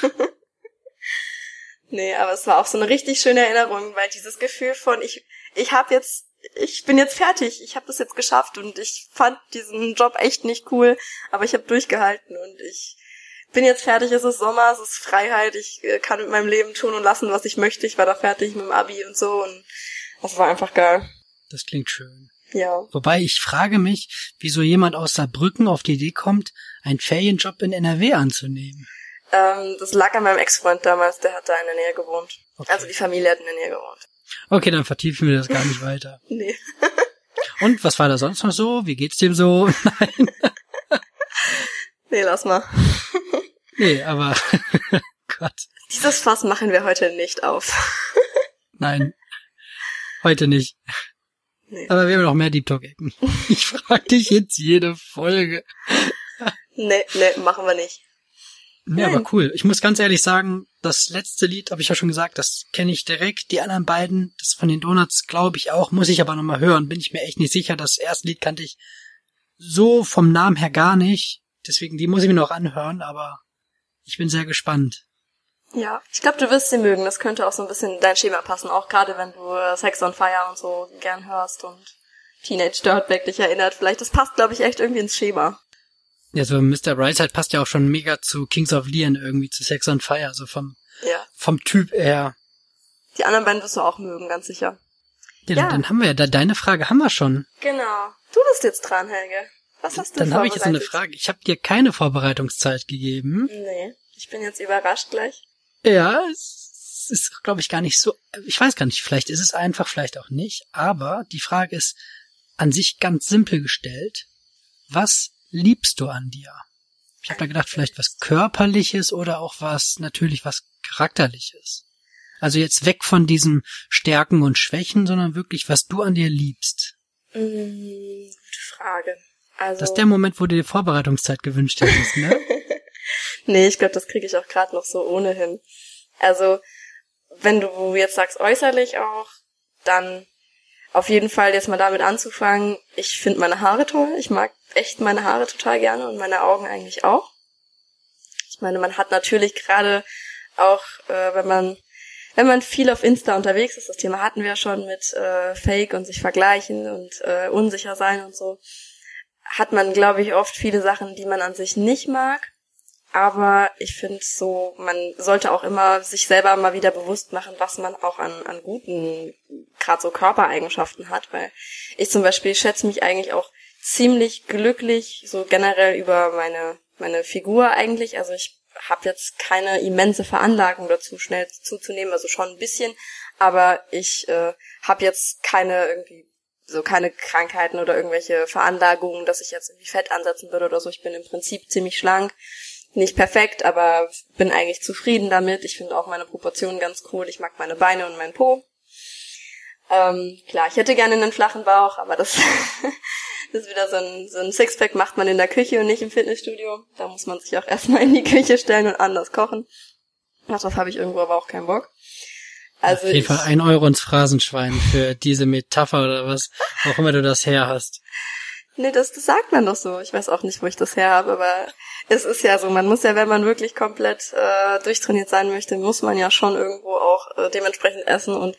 nee, aber es war auch so eine richtig schöne Erinnerung, weil dieses Gefühl von ich ich habe jetzt ich bin jetzt fertig, ich habe das jetzt geschafft und ich fand diesen Job echt nicht cool, aber ich habe durchgehalten und ich bin jetzt fertig, es ist Sommer, es ist Freiheit, ich äh, kann mit meinem Leben tun und lassen, was ich möchte. Ich war da fertig mit dem Abi und so und das war einfach geil. Das klingt schön. Ja. Wobei ich frage mich, wieso jemand aus Saarbrücken auf die Idee kommt, einen Ferienjob in NRW anzunehmen. Ähm, das lag an meinem Ex-Freund damals, der hat da in der Nähe gewohnt. Okay. Also die Familie hat in der Nähe gewohnt. Okay, dann vertiefen wir das gar nicht weiter. nee. Und was war da sonst noch so? Wie geht's dem so? Nein. nee, lass mal. nee, aber Gott. Dieses Fass machen wir heute nicht auf. Nein. Heute nicht. Nee. Aber wir haben noch mehr Deep Talk-Ecken. Ich frage dich jetzt jede Folge. Nee, nee, machen wir nicht. Nee, aber cool. Ich muss ganz ehrlich sagen, das letzte Lied, habe ich ja schon gesagt, das kenne ich direkt. Die anderen beiden, das von den Donuts, glaube ich auch, muss ich aber nochmal hören. Bin ich mir echt nicht sicher. Das erste Lied kannte ich so vom Namen her gar nicht. Deswegen, die muss ich mir noch anhören, aber ich bin sehr gespannt. Ja, ich glaube, du wirst sie mögen. Das könnte auch so ein bisschen in dein Schema passen, auch gerade wenn du äh, Sex on Fire und so gern hörst und Teenage Dirtbag dich erinnert. Vielleicht, das passt, glaube ich, echt irgendwie ins Schema. Ja, so Mr. Brightside passt ja auch schon mega zu Kings of Leon irgendwie, zu Sex on Fire, so vom, ja. vom Typ her. Die anderen beiden wirst du auch mögen, ganz sicher. Ja, ja. Dann, dann haben wir ja, da, deine Frage haben wir schon. Genau. Du bist jetzt dran, Helge. Was hast du Dann habe ich jetzt eine Frage. Ich habe dir keine Vorbereitungszeit gegeben. Nee, ich bin jetzt überrascht gleich. Ja, es ist, glaube ich, gar nicht so. Ich weiß gar nicht, vielleicht ist es einfach, vielleicht auch nicht. Aber die Frage ist an sich ganz simpel gestellt. Was liebst du an dir? Ich habe da gedacht, vielleicht was Körperliches oder auch was, natürlich was Charakterliches. Also jetzt weg von diesen Stärken und Schwächen, sondern wirklich, was du an dir liebst. Mm, gute Frage. Also das ist der Moment, wo du dir Vorbereitungszeit gewünscht hättest, ne? nee, ich glaube, das kriege ich auch gerade noch so ohnehin. Also, wenn du jetzt sagst äußerlich auch, dann auf jeden Fall jetzt mal damit anzufangen. Ich finde meine Haare toll. Ich mag echt meine Haare total gerne und meine Augen eigentlich auch. Ich meine, man hat natürlich gerade auch, äh, wenn man wenn man viel auf Insta unterwegs ist, das Thema hatten wir ja schon mit äh, Fake und sich vergleichen und äh, unsicher sein und so, hat man, glaube ich, oft viele Sachen, die man an sich nicht mag. Aber ich finde so, man sollte auch immer sich selber mal wieder bewusst machen, was man auch an, an guten, gerade so Körpereigenschaften hat, weil ich zum Beispiel schätze mich eigentlich auch ziemlich glücklich, so generell über meine, meine Figur eigentlich. Also ich habe jetzt keine immense Veranlagung dazu, schnell zuzunehmen, also schon ein bisschen, aber ich äh, habe jetzt keine irgendwie so keine Krankheiten oder irgendwelche Veranlagungen, dass ich jetzt irgendwie Fett ansetzen würde oder so. Ich bin im Prinzip ziemlich schlank nicht perfekt, aber bin eigentlich zufrieden damit. Ich finde auch meine Proportionen ganz cool. Ich mag meine Beine und meinen Po. Ähm, klar, ich hätte gerne einen flachen Bauch, aber das, das ist wieder so ein, so ein Sixpack macht man in der Küche und nicht im Fitnessstudio. Da muss man sich auch erstmal in die Küche stellen und anders kochen. Darauf habe ich irgendwo aber auch keinen Bock. Also Auf jeden ich, Fall ein Euro ins Phrasenschwein für diese Metapher oder was, auch immer du das her hast. Nee, das, das sagt man doch so. Ich weiß auch nicht, wo ich das her habe, aber es ist ja so. Man muss ja, wenn man wirklich komplett äh, durchtrainiert sein möchte, muss man ja schon irgendwo auch äh, dementsprechend essen. Und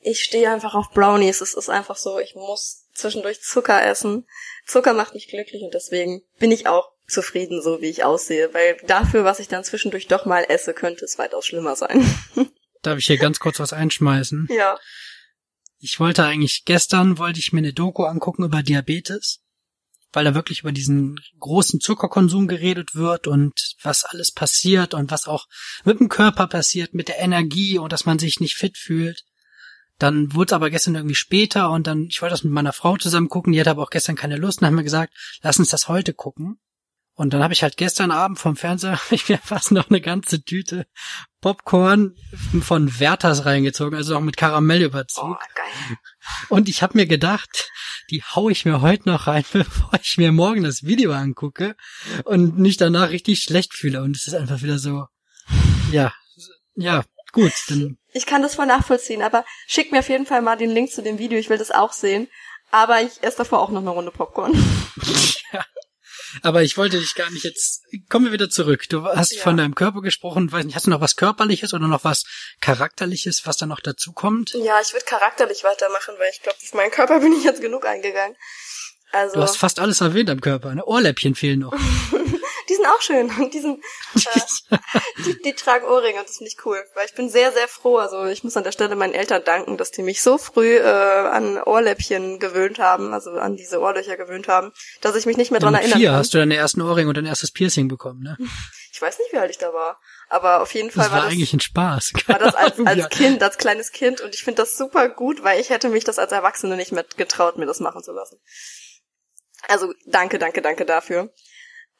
ich stehe einfach auf Brownies. Es ist einfach so, ich muss zwischendurch Zucker essen. Zucker macht mich glücklich und deswegen bin ich auch zufrieden, so wie ich aussehe. Weil dafür, was ich dann zwischendurch doch mal esse, könnte es weitaus schlimmer sein. Darf ich hier ganz kurz was einschmeißen? ja. Ich wollte eigentlich, gestern wollte ich mir eine Doku angucken über Diabetes, weil da wirklich über diesen großen Zuckerkonsum geredet wird und was alles passiert und was auch mit dem Körper passiert, mit der Energie und dass man sich nicht fit fühlt. Dann wurde es aber gestern irgendwie später und dann, ich wollte das mit meiner Frau zusammen gucken, die hatte aber auch gestern keine Lust und haben mir gesagt, lass uns das heute gucken. Und dann habe ich halt gestern Abend vom Fernseher hab ich mir fast noch eine ganze Tüte Popcorn von Werthers reingezogen, also auch mit Karamellüberzug. Oh, geil. Und ich habe mir gedacht, die hau ich mir heute noch rein, bevor ich mir morgen das Video angucke und mich danach richtig schlecht fühle. Und es ist einfach wieder so, ja, ja, gut, dann Ich kann das voll nachvollziehen, aber schick mir auf jeden Fall mal den Link zu dem Video, ich will das auch sehen. Aber ich esse davor auch noch eine Runde Popcorn. Aber ich wollte dich gar nicht jetzt. Kommen wir wieder zurück. Du hast Ja. von deinem Körper gesprochen. Weiß nicht, hast du noch was Körperliches oder noch was Charakterliches, was da noch dazu kommt? Ja, ich würde charakterlich weitermachen, weil ich glaube, auf meinen Körper bin ich jetzt genug eingegangen. Also, Du hast fast alles erwähnt am Körper. Ne? Ohrläppchen fehlen noch. die sind auch schön und die sind, äh, die, die tragen Ohrringe und das finde ich cool, weil ich bin sehr, sehr froh. Also ich muss an der Stelle meinen Eltern danken, dass die mich so früh äh, an Ohrläppchen gewöhnt haben, also an diese Ohrlöcher gewöhnt haben, dass ich mich nicht mehr dran vier kann. hast du deine ersten Ohrringe und dein erstes Piercing bekommen. Ne? Ich weiß nicht, wie alt ich da war, aber auf jeden Fall Das war war das eigentlich ein Spaß. war das als, Keine als Kind, als kleines Kind und ich finde das super gut, weil ich hätte mich das als Erwachsene nicht mehr getraut, mir das machen zu lassen. Also danke, danke, danke dafür.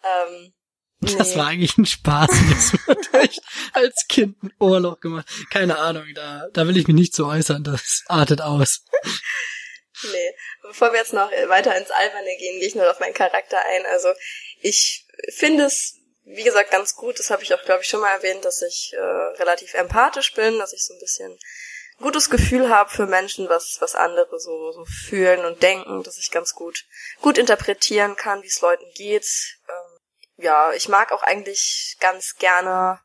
Ähm, wie- Das nee. war eigentlich ein Spaß. Das wird echt als Kind ein Ohrloch gemacht. Keine Ahnung, da, da will ich mich nicht so äußern. Das artet aus. Nee, bevor wir jetzt noch weiter ins Alberne gehen, gehe ich nur auf meinen Charakter ein. Also ich finde es, wie gesagt, ganz gut. Das habe ich auch, glaube ich, schon mal erwähnt, dass ich äh, relativ empathisch bin, dass ich so ein bisschen gutes Gefühl habe für Menschen, was was andere so, so fühlen und denken, dass ich ganz gut gut interpretieren kann, wie es Leuten geht. Ähm, ja, ich mag auch eigentlich ganz gerne,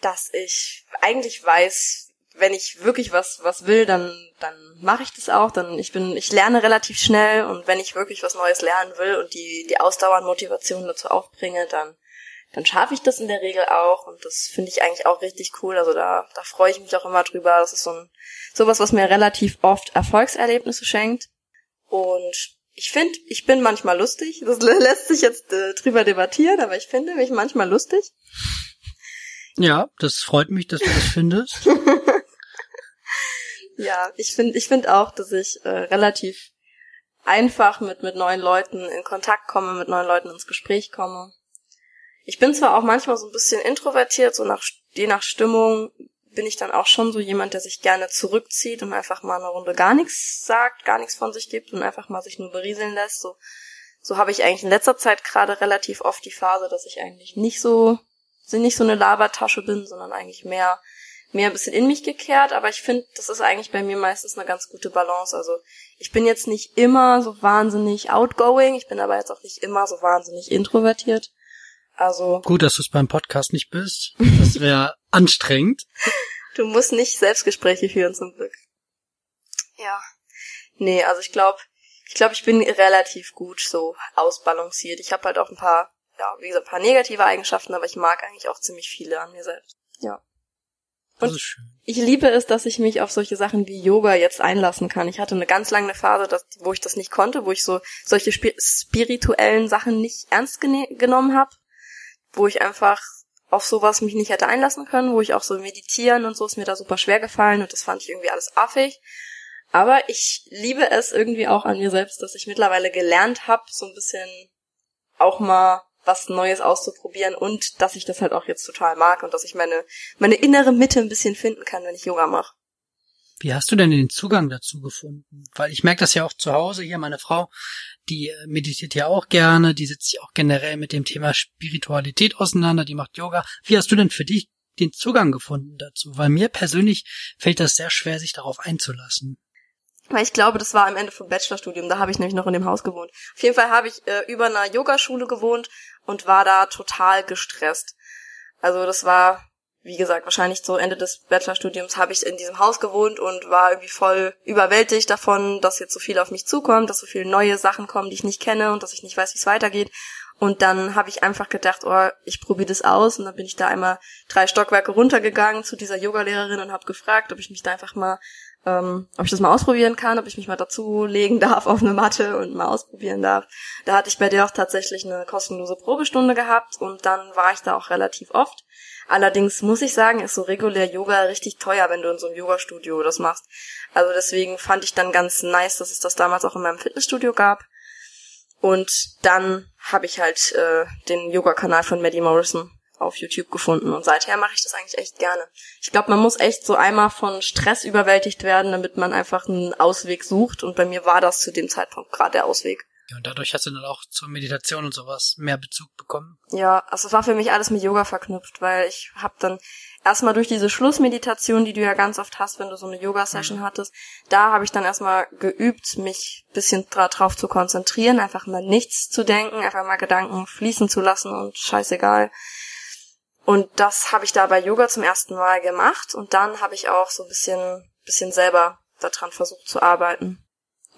dass ich eigentlich weiß, wenn ich wirklich was was will, dann dann mache ich das auch. Dann ich bin ich lerne relativ schnell und wenn ich wirklich was Neues lernen will und die die Ausdauer und Motivation dazu aufbringe, dann dann schaffe ich das in der Regel auch und das finde ich eigentlich auch richtig cool. Also da da freue ich mich auch immer drüber. Das ist so ein sowas, was mir relativ oft Erfolgserlebnisse schenkt und ich finde, ich bin manchmal lustig. Das lä- lässt sich jetzt äh, drüber debattieren, aber ich finde mich manchmal lustig. Ja, das freut mich, dass du das findest. Ja, ich finde ich finde auch, dass ich äh, relativ einfach mit mit neuen Leuten in Kontakt komme, mit neuen Leuten ins Gespräch komme. Ich bin zwar auch manchmal so ein bisschen introvertiert, so nach je nach Stimmung bin ich dann auch schon so jemand, der sich gerne zurückzieht und einfach mal eine Runde gar nichts sagt, gar nichts von sich gibt und einfach mal sich nur berieseln lässt. So so habe ich eigentlich in letzter Zeit gerade relativ oft die Phase, dass ich eigentlich nicht so nicht so eine Labertasche bin, sondern eigentlich mehr mehr ein bisschen in mich gekehrt, aber ich finde, das ist eigentlich bei mir meistens eine ganz gute Balance. Also ich bin jetzt nicht immer so wahnsinnig outgoing, ich bin aber jetzt auch nicht immer so wahnsinnig introvertiert. Also Gut, dass du es beim Podcast nicht bist. Das wäre anstrengend. du musst nicht Selbstgespräche führen zum Glück. Ja. Nee, also ich glaube, ich glaube, ich bin relativ gut so ausbalanciert. Ich habe halt auch ein paar, ja, wie gesagt, ein paar negative Eigenschaften, aber ich mag eigentlich auch ziemlich viele an mir selbst. Ja. Das Und- ist schön. Ich liebe es, dass ich mich auf solche Sachen wie Yoga jetzt einlassen kann. Ich hatte eine ganz lange Phase, dass, wo ich das nicht konnte, wo ich so solche spi spirituellen Sachen nicht ernst gene- genommen habe, wo ich einfach auf sowas mich nicht hätte einlassen können, wo ich auch so meditieren und so ist mir da super schwer gefallen und das fand ich irgendwie alles affig. Aber ich liebe es irgendwie auch an mir selbst, dass ich mittlerweile gelernt habe, so ein bisschen auch mal was Neues auszuprobieren und dass ich das halt auch jetzt total mag und dass ich meine meine innere Mitte ein bisschen finden kann, wenn ich Yoga mache. Wie hast du denn den Zugang dazu gefunden? Weil ich merke das ja auch zu Hause hier, meine Frau, die äh, meditiert ja auch gerne, die setzt sich auch generell mit dem Thema Spiritualität auseinander, die macht Yoga. Wie hast du denn für dich den Zugang gefunden dazu, weil mir persönlich fällt das sehr schwer, sich darauf einzulassen. Weil ich glaube, das war am Ende vom Bachelorstudium, da habe ich nämlich noch in dem Haus gewohnt. Auf jeden Fall habe ich äh, über einer Yogaschule gewohnt und war da total gestresst. Also das war, wie gesagt, wahrscheinlich so Ende des Bachelorstudiums habe ich in diesem Haus gewohnt und war irgendwie voll überwältigt davon, dass jetzt so viel auf mich zukommt, dass so viele neue Sachen kommen, die ich nicht kenne und dass ich nicht weiß, wie es weitergeht. Und dann habe ich einfach gedacht, oh, ich probiere das aus. Und dann bin ich da einmal drei Stockwerke runtergegangen zu dieser Yogalehrerin und habe gefragt, ob ich mich da einfach mal, ähm, ob ich das mal ausprobieren kann, ob ich mich mal dazu legen darf auf eine Matte und mal ausprobieren darf. Da hatte ich bei dir auch tatsächlich eine kostenlose Probestunde gehabt und dann war ich da auch relativ oft. Allerdings muss ich sagen, ist so regulär Yoga richtig teuer, wenn du in so einem Yoga-Studio das machst. Also deswegen fand ich dann ganz nice, dass es das damals auch in meinem Fitnessstudio gab. Und dann habe ich halt äh, den Yoga-Kanal von Maddie Morrison auf YouTube gefunden und seither mache ich das eigentlich echt gerne. Ich glaube, man muss echt so einmal von Stress überwältigt werden, damit man einfach einen Ausweg sucht und bei mir war das zu dem Zeitpunkt gerade der Ausweg. Ja, und dadurch hast du dann auch zur Meditation und sowas mehr Bezug bekommen. Ja, also es war für mich alles mit Yoga verknüpft, weil ich habe dann erstmal durch diese Schlussmeditation, die du ja ganz oft hast, wenn du so eine Yoga-Session mhm. hattest, da habe ich dann erstmal geübt, mich bisschen drauf zu konzentrieren, einfach mal nichts zu denken, einfach mal Gedanken fließen zu lassen und scheißegal. Und das habe ich da bei Yoga zum ersten Mal gemacht und dann habe ich auch so ein bisschen, bisschen selber daran versucht zu arbeiten.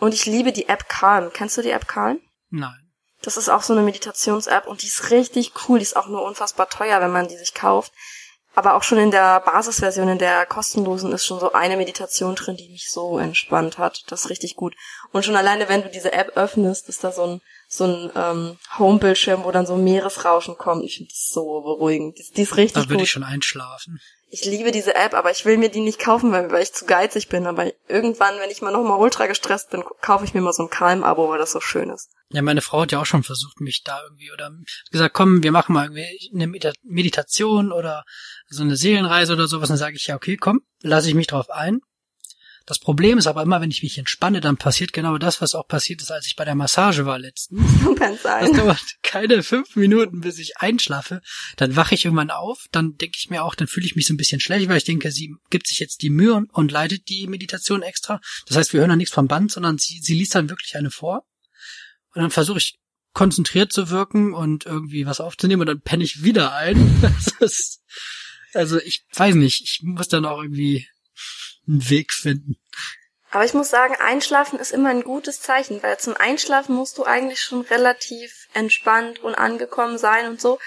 Und ich liebe die App Calm. Kennst du die App Calm? Nein. Das ist auch so eine Meditations-App und die ist richtig cool. Die ist auch nur unfassbar teuer, wenn man die sich kauft. Aber auch schon in der Basisversion, in der kostenlosen, ist schon so eine Meditation drin, die mich so entspannt hat. Das ist richtig gut. Und schon alleine, wenn du diese App öffnest, ist da so ein, so ein ähm, Home-Bildschirm, wo dann so Meeresrauschen kommt. Ich finde das so beruhigend. Die, die ist richtig da gut. Da würde ich schon einschlafen ich liebe diese App, aber ich will mir die nicht kaufen, weil, weil ich zu geizig bin. Aber irgendwann, wenn ich mal nochmal ultra gestresst bin, kaufe ich mir mal so ein Calm-Abo, weil das so schön ist. Ja, meine Frau hat ja auch schon versucht, mich da irgendwie oder gesagt, komm, wir machen mal irgendwie eine Meditation oder so eine Seelenreise oder sowas. Dann sage ich ja, okay, komm, lasse ich mich drauf ein. Das Problem ist aber immer, wenn ich mich entspanne, dann passiert genau das, was auch passiert ist, als ich bei der Massage war letztens. Kann sein. Das dauert keine fünf Minuten, bis ich einschlafe. Dann wache ich irgendwann auf, dann denke ich mir auch, dann fühle ich mich so ein bisschen schlecht, weil ich denke, sie gibt sich jetzt die Mühe und leitet die Meditation extra. Das heißt, wir hören dann nichts vom Band, sondern sie, sie liest dann wirklich eine vor. Und dann versuche ich konzentriert zu wirken und irgendwie was aufzunehmen und dann penne ich wieder ein. Ist, also ich weiß nicht, ich muss dann auch irgendwie einen Weg finden. Aber ich muss sagen, Einschlafen ist immer ein gutes Zeichen, weil zum Einschlafen musst du eigentlich schon relativ entspannt und angekommen sein und so.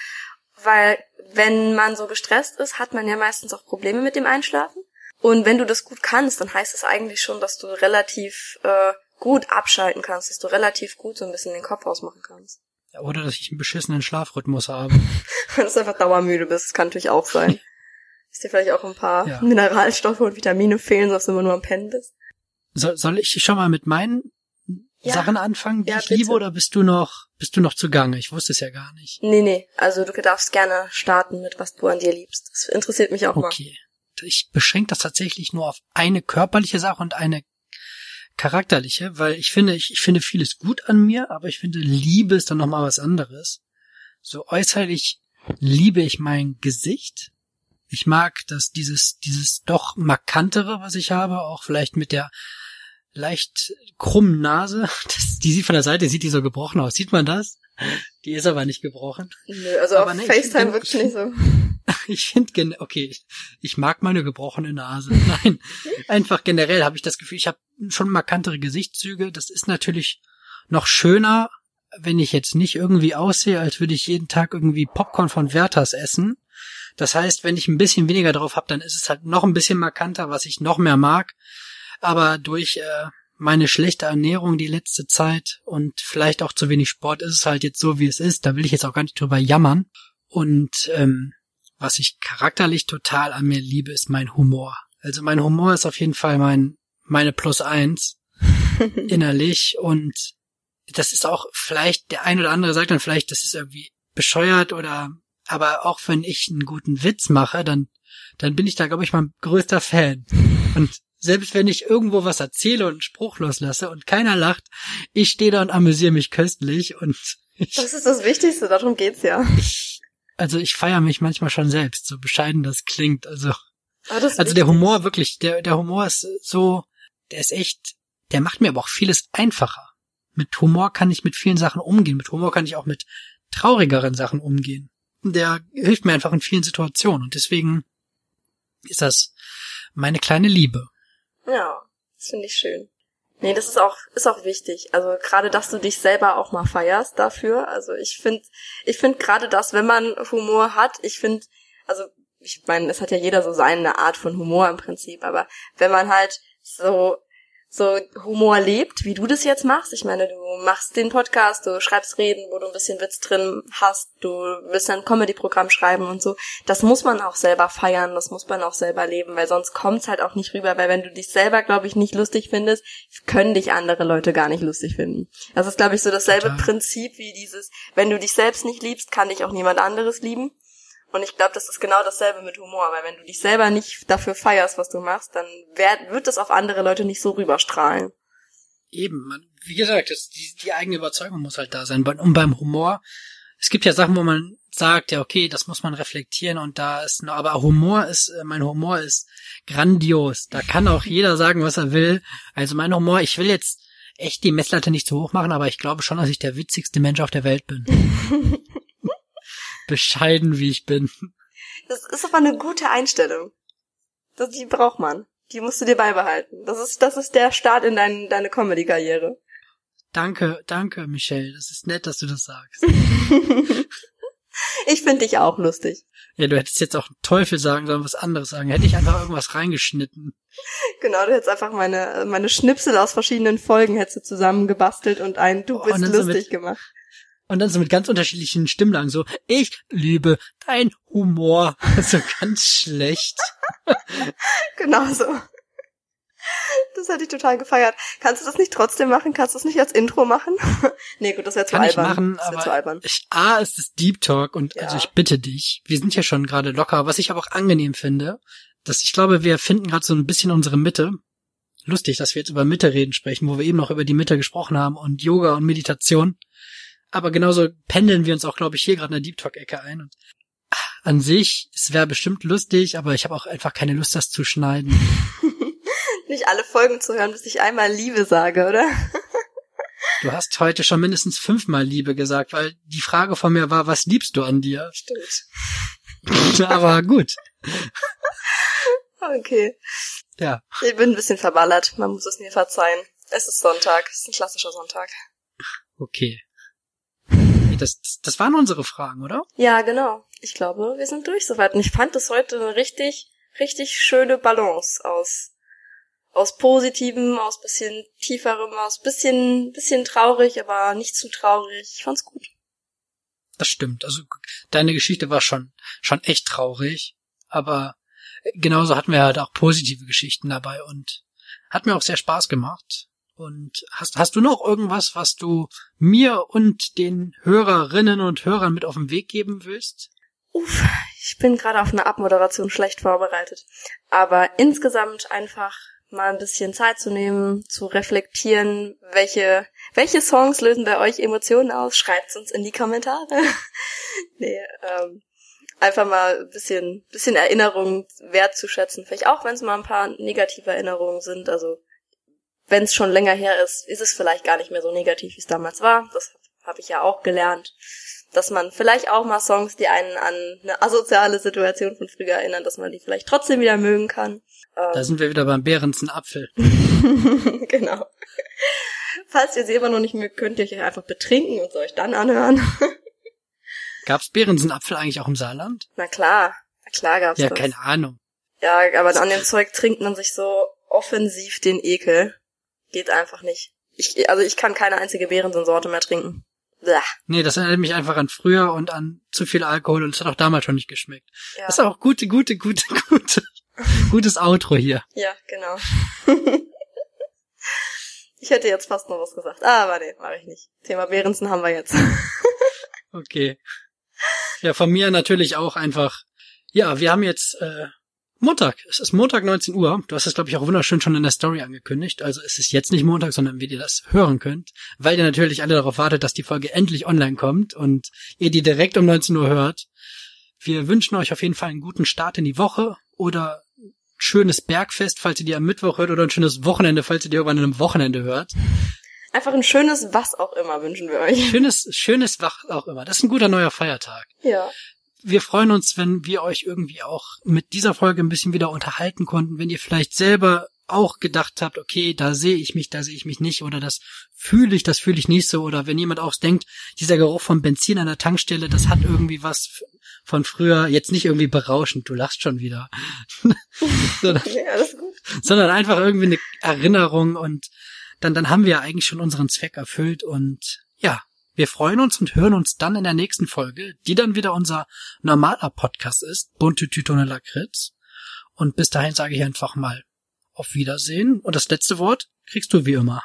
Weil wenn man so gestresst ist, hat man ja meistens auch Probleme mit dem Einschlafen. Und wenn du das gut kannst, dann heißt es eigentlich schon, dass du relativ äh, gut abschalten kannst, dass du relativ gut so ein bisschen den Kopf ausmachen kannst. Ja, oder dass ich einen beschissenen Schlafrhythmus habe. dass du einfach dauermüde bist, das kann natürlich auch sein. dass dir vielleicht auch ein paar ja. Mineralstoffe und Vitamine fehlen, dass du immer nur am Pennen bist. Soll, soll ich schon mal mit meinen ja. Sachen anfangen, die ja, ich bitte. liebe, oder bist du noch, bist du noch zugange? Ich wusste es ja gar nicht. Nee, nee. Also du darfst gerne starten mit, was du an dir liebst. Das interessiert mich auch okay. mal. Okay. Ich beschränke das tatsächlich nur auf eine körperliche Sache und eine charakterliche, weil ich finde, ich, ich finde vieles gut an mir, aber ich finde, Liebe ist dann nochmal was anderes. So äußerlich liebe ich mein Gesicht, ich mag dass dieses, dieses doch markantere, was ich habe, auch vielleicht mit der leicht krummen Nase. Das, die sieht von der Seite, sieht die so gebrochen aus. Sieht man das? Die ist aber nicht gebrochen. Nö, also aber auf nee, FaceTime wirklich nicht so. Ich finde, okay, ich, ich mag meine gebrochene Nase. Nein, einfach generell habe ich das Gefühl, ich habe schon markantere Gesichtszüge. Das ist natürlich noch schöner, wenn ich jetzt nicht irgendwie aussehe, als würde ich jeden Tag irgendwie Popcorn von Werthers essen. Das heißt, wenn ich ein bisschen weniger drauf habe, dann ist es halt noch ein bisschen markanter, was ich noch mehr mag. Aber durch äh, meine schlechte Ernährung die letzte Zeit und vielleicht auch zu wenig Sport ist es halt jetzt so, wie es ist. Da will ich jetzt auch gar nicht drüber jammern. Und ähm, was ich charakterlich total an mir liebe, ist mein Humor. Also mein Humor ist auf jeden Fall mein meine Plus eins innerlich und das ist auch vielleicht der ein oder andere sagt dann vielleicht, das ist irgendwie bescheuert oder aber auch wenn ich einen guten Witz mache, dann, dann bin ich da, glaube ich, mein größter Fan. Und selbst wenn ich irgendwo was erzähle und einen Spruch loslasse und keiner lacht, ich stehe da und amüsiere mich köstlich und ich, Das ist das Wichtigste, darum geht's ja. Ich, also ich feiere mich manchmal schon selbst, so bescheiden das klingt. Also, Ah, das also der. Humor wirklich, der, der Humor ist so, der ist echt, der macht mir aber auch vieles einfacher. Mit Humor kann ich mit vielen Sachen umgehen. Mit Humor kann ich auch mit traurigeren Sachen umgehen. Der hilft mir einfach in vielen Situationen und deswegen ist das meine kleine Liebe. Ja, das finde ich schön. Nee, das ist auch, ist auch wichtig. Also gerade, dass du dich selber auch mal feierst dafür. Also ich finde, ich finde gerade das, wenn man Humor hat, ich finde, also ich meine, es hat ja jeder so seine Art von Humor im Prinzip, aber wenn man halt so so Humor lebt, wie du das jetzt machst. Ich meine, du machst den Podcast, du schreibst Reden, wo du ein bisschen Witz drin hast, du willst ein Comedy-Programm schreiben und so. Das muss man auch selber feiern, das muss man auch selber leben, weil sonst kommt's halt auch nicht rüber, weil wenn du dich selber, glaube ich, nicht lustig findest, können dich andere Leute gar nicht lustig finden. Das ist, glaube ich, so dasselbe Total. Prinzip wie dieses, wenn du dich selbst nicht liebst, kann dich auch niemand anderes lieben. Und ich glaube, das ist genau dasselbe mit Humor, weil wenn du dich selber nicht dafür feierst, was du machst, dann werd, wird das auf andere Leute nicht so rüberstrahlen. Eben, man, wie gesagt, das, die, die eigene Überzeugung muss halt da sein. Und beim Humor, es gibt ja Sachen, wo man sagt, ja, okay, das muss man reflektieren und da ist aber Humor ist, äh, mein Humor ist grandios. Da kann auch jeder sagen, was er will. Also mein Humor, ich will jetzt echt die Messlatte nicht zu hoch machen, aber ich glaube schon, dass ich der witzigste Mensch auf der Welt bin. Bescheiden wie ich bin. Das ist aber eine gute Einstellung. Das, die braucht man. Die musst du dir beibehalten. Das ist, das ist der Start in dein, deine Comedy-Karriere. Danke, danke, Michelle. Das ist nett, dass du das sagst. Ich finde dich auch lustig. Ja, du hättest jetzt auch Teufel sagen sollen, was anderes sagen. Hätte ich einfach irgendwas reingeschnitten. Genau, du hättest einfach meine, meine Schnipsel aus verschiedenen Folgen hättest du zusammengebastelt und ein Du Oh, bist so lustig mit- gemacht. Und dann so mit ganz unterschiedlichen Stimmlagen so, ich liebe dein Humor. So ganz schlecht. Genau so. Das hätte ich total gefeiert. Kannst du das nicht trotzdem machen? Kannst du das nicht als Intro machen? nee, gut, das wäre zu Kann ich albern. machen, das aber zu albern. ich, A ist Deep Talk und Ja. also ich bitte dich, wir sind ja schon gerade locker, was ich aber auch angenehm finde, dass ich glaube, wir finden gerade so ein bisschen unsere Mitte. Lustig, dass wir jetzt über Mitte reden sprechen, wo wir eben noch über die Mitte gesprochen haben und Yoga und Meditation. Aber genauso pendeln wir uns auch, glaube ich, hier gerade in der Deep Talk-Ecke ein. Und ah, an sich, es wäre bestimmt lustig, aber ich habe auch einfach keine Lust, das zu schneiden. Nicht alle Folgen zu hören, bis ich einmal Liebe sage, oder? Du hast heute schon mindestens fünfmal Liebe gesagt, weil die Frage von mir war, was liebst du an dir? Stimmt. Aber gut. Okay. Ja. Ich bin ein bisschen verballert. Man muss es mir verzeihen. Es ist Sonntag. Es ist ein klassischer Sonntag. Okay. Das, das, das waren unsere Fragen, oder? Ja, genau. Ich glaube, wir sind durch soweit. Und ich fand das heute eine richtig, richtig schöne Balance aus, aus Positivem, aus bisschen tieferem, aus bisschen, bisschen traurig, aber nicht zu traurig. Ich fand's gut. Das stimmt. Also deine Geschichte war schon, schon echt traurig. Aber genauso hatten wir halt auch positive Geschichten dabei und hat mir auch sehr Spaß gemacht. Und hast, hast du noch irgendwas, was du mir und den Hörerinnen und Hörern mit auf den Weg geben willst? Uff, ich bin gerade auf eine Abmoderation schlecht vorbereitet. Aber insgesamt einfach mal ein bisschen Zeit zu nehmen, zu reflektieren, welche, welche Songs lösen bei euch Emotionen aus? Schreibt's uns in die Kommentare. nee, ähm, einfach mal ein bisschen, bisschen Erinnerungen wertzuschätzen. Vielleicht auch, wenn es mal ein paar negative Erinnerungen sind. Also, wenn es schon länger her ist, ist es vielleicht gar nicht mehr so negativ, wie es damals war. Das habe ich ja auch gelernt dass man vielleicht auch mal Songs, die einen an eine asoziale Situation von früher erinnern, dass man die vielleicht trotzdem wieder mögen kann. Da sind wir wieder beim Behrensen Apfel. Ähm, genau. Falls ihr sie immer noch nicht mögt, könnt ihr euch einfach betrinken und euch dann anhören. Gab's Behrensen Apfel eigentlich auch im Saarland? Na klar, na klar gab's Ja, das. keine Ahnung. Ja, aber an dem Zeug trinkt man sich so offensiv den Ekel. Geht einfach nicht. Ich, also ich kann keine einzige Beerensensorte mehr trinken. Blah. Nee, das erinnert mich einfach an früher und an zu viel Alkohol und es hat auch damals schon nicht geschmeckt. Ja, Das ist auch gute, gute, gute, gute, gutes Outro hier. ja genau. ich hätte jetzt fast noch was gesagt. Ah, aber nee, mache ich nicht. Thema Behrensen haben wir jetzt. Okay. Ja, von mir natürlich auch einfach. Ja, wir haben jetzt äh, Montag. Es ist Montag 19 Uhr. Du hast es, glaube ich, auch wunderschön schon in der Story angekündigt. Also es ist jetzt nicht Montag, sondern wie ihr das hören könnt. Weil ihr natürlich alle darauf wartet, dass die Folge endlich online kommt und ihr die direkt um 19 Uhr hört. Wir wünschen euch auf jeden Fall einen guten Start in die Woche oder schönes Bergfest, falls ihr die am Mittwoch hört, oder ein schönes Wochenende, falls ihr die irgendwann an einem Wochenende hört. Einfach ein schönes was auch immer wünschen wir euch. Schönes, schönes was auch immer. Das ist ein guter neuer Feiertag. Ja. Wir freuen uns, wenn wir euch irgendwie auch mit dieser Folge ein bisschen wieder unterhalten konnten, wenn ihr vielleicht selber auch gedacht habt, okay, da sehe ich mich, da sehe ich mich nicht oder das fühle ich, das fühle ich nicht so. Oder wenn jemand auch denkt, dieser Geruch von Benzin an der Tankstelle, das hat irgendwie was von früher, jetzt nicht irgendwie berauschend, du lachst schon wieder. sondern, Ja, sondern einfach irgendwie eine Erinnerung und dann, dann haben wir eigentlich schon unseren Zweck erfüllt und ja, wir freuen uns und hören uns dann in der nächsten Folge, die dann wieder unser normaler Podcast ist, Bunte Tütone Lakritz. Und bis dahin sage ich einfach mal auf Wiedersehen und das letzte Wort kriegst du wie immer.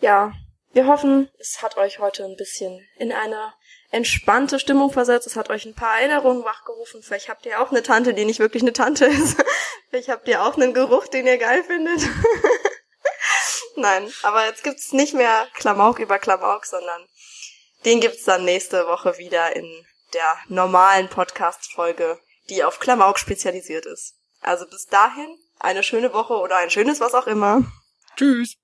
Ja, wir hoffen, es hat euch heute ein bisschen in eine entspannte Stimmung versetzt. Es hat euch ein paar Erinnerungen wachgerufen. Vielleicht habt ihr auch eine Tante, die nicht wirklich eine Tante ist. Vielleicht habt ihr auch einen Geruch, den ihr geil findet. Nein, aber jetzt gibt's nicht mehr Klamauk über Klamauk, sondern den gibt's dann nächste Woche wieder in der normalen Podcast-Folge, die auf Klamauk spezialisiert ist. Also bis dahin eine schöne Woche oder ein schönes was auch immer. Tschüss.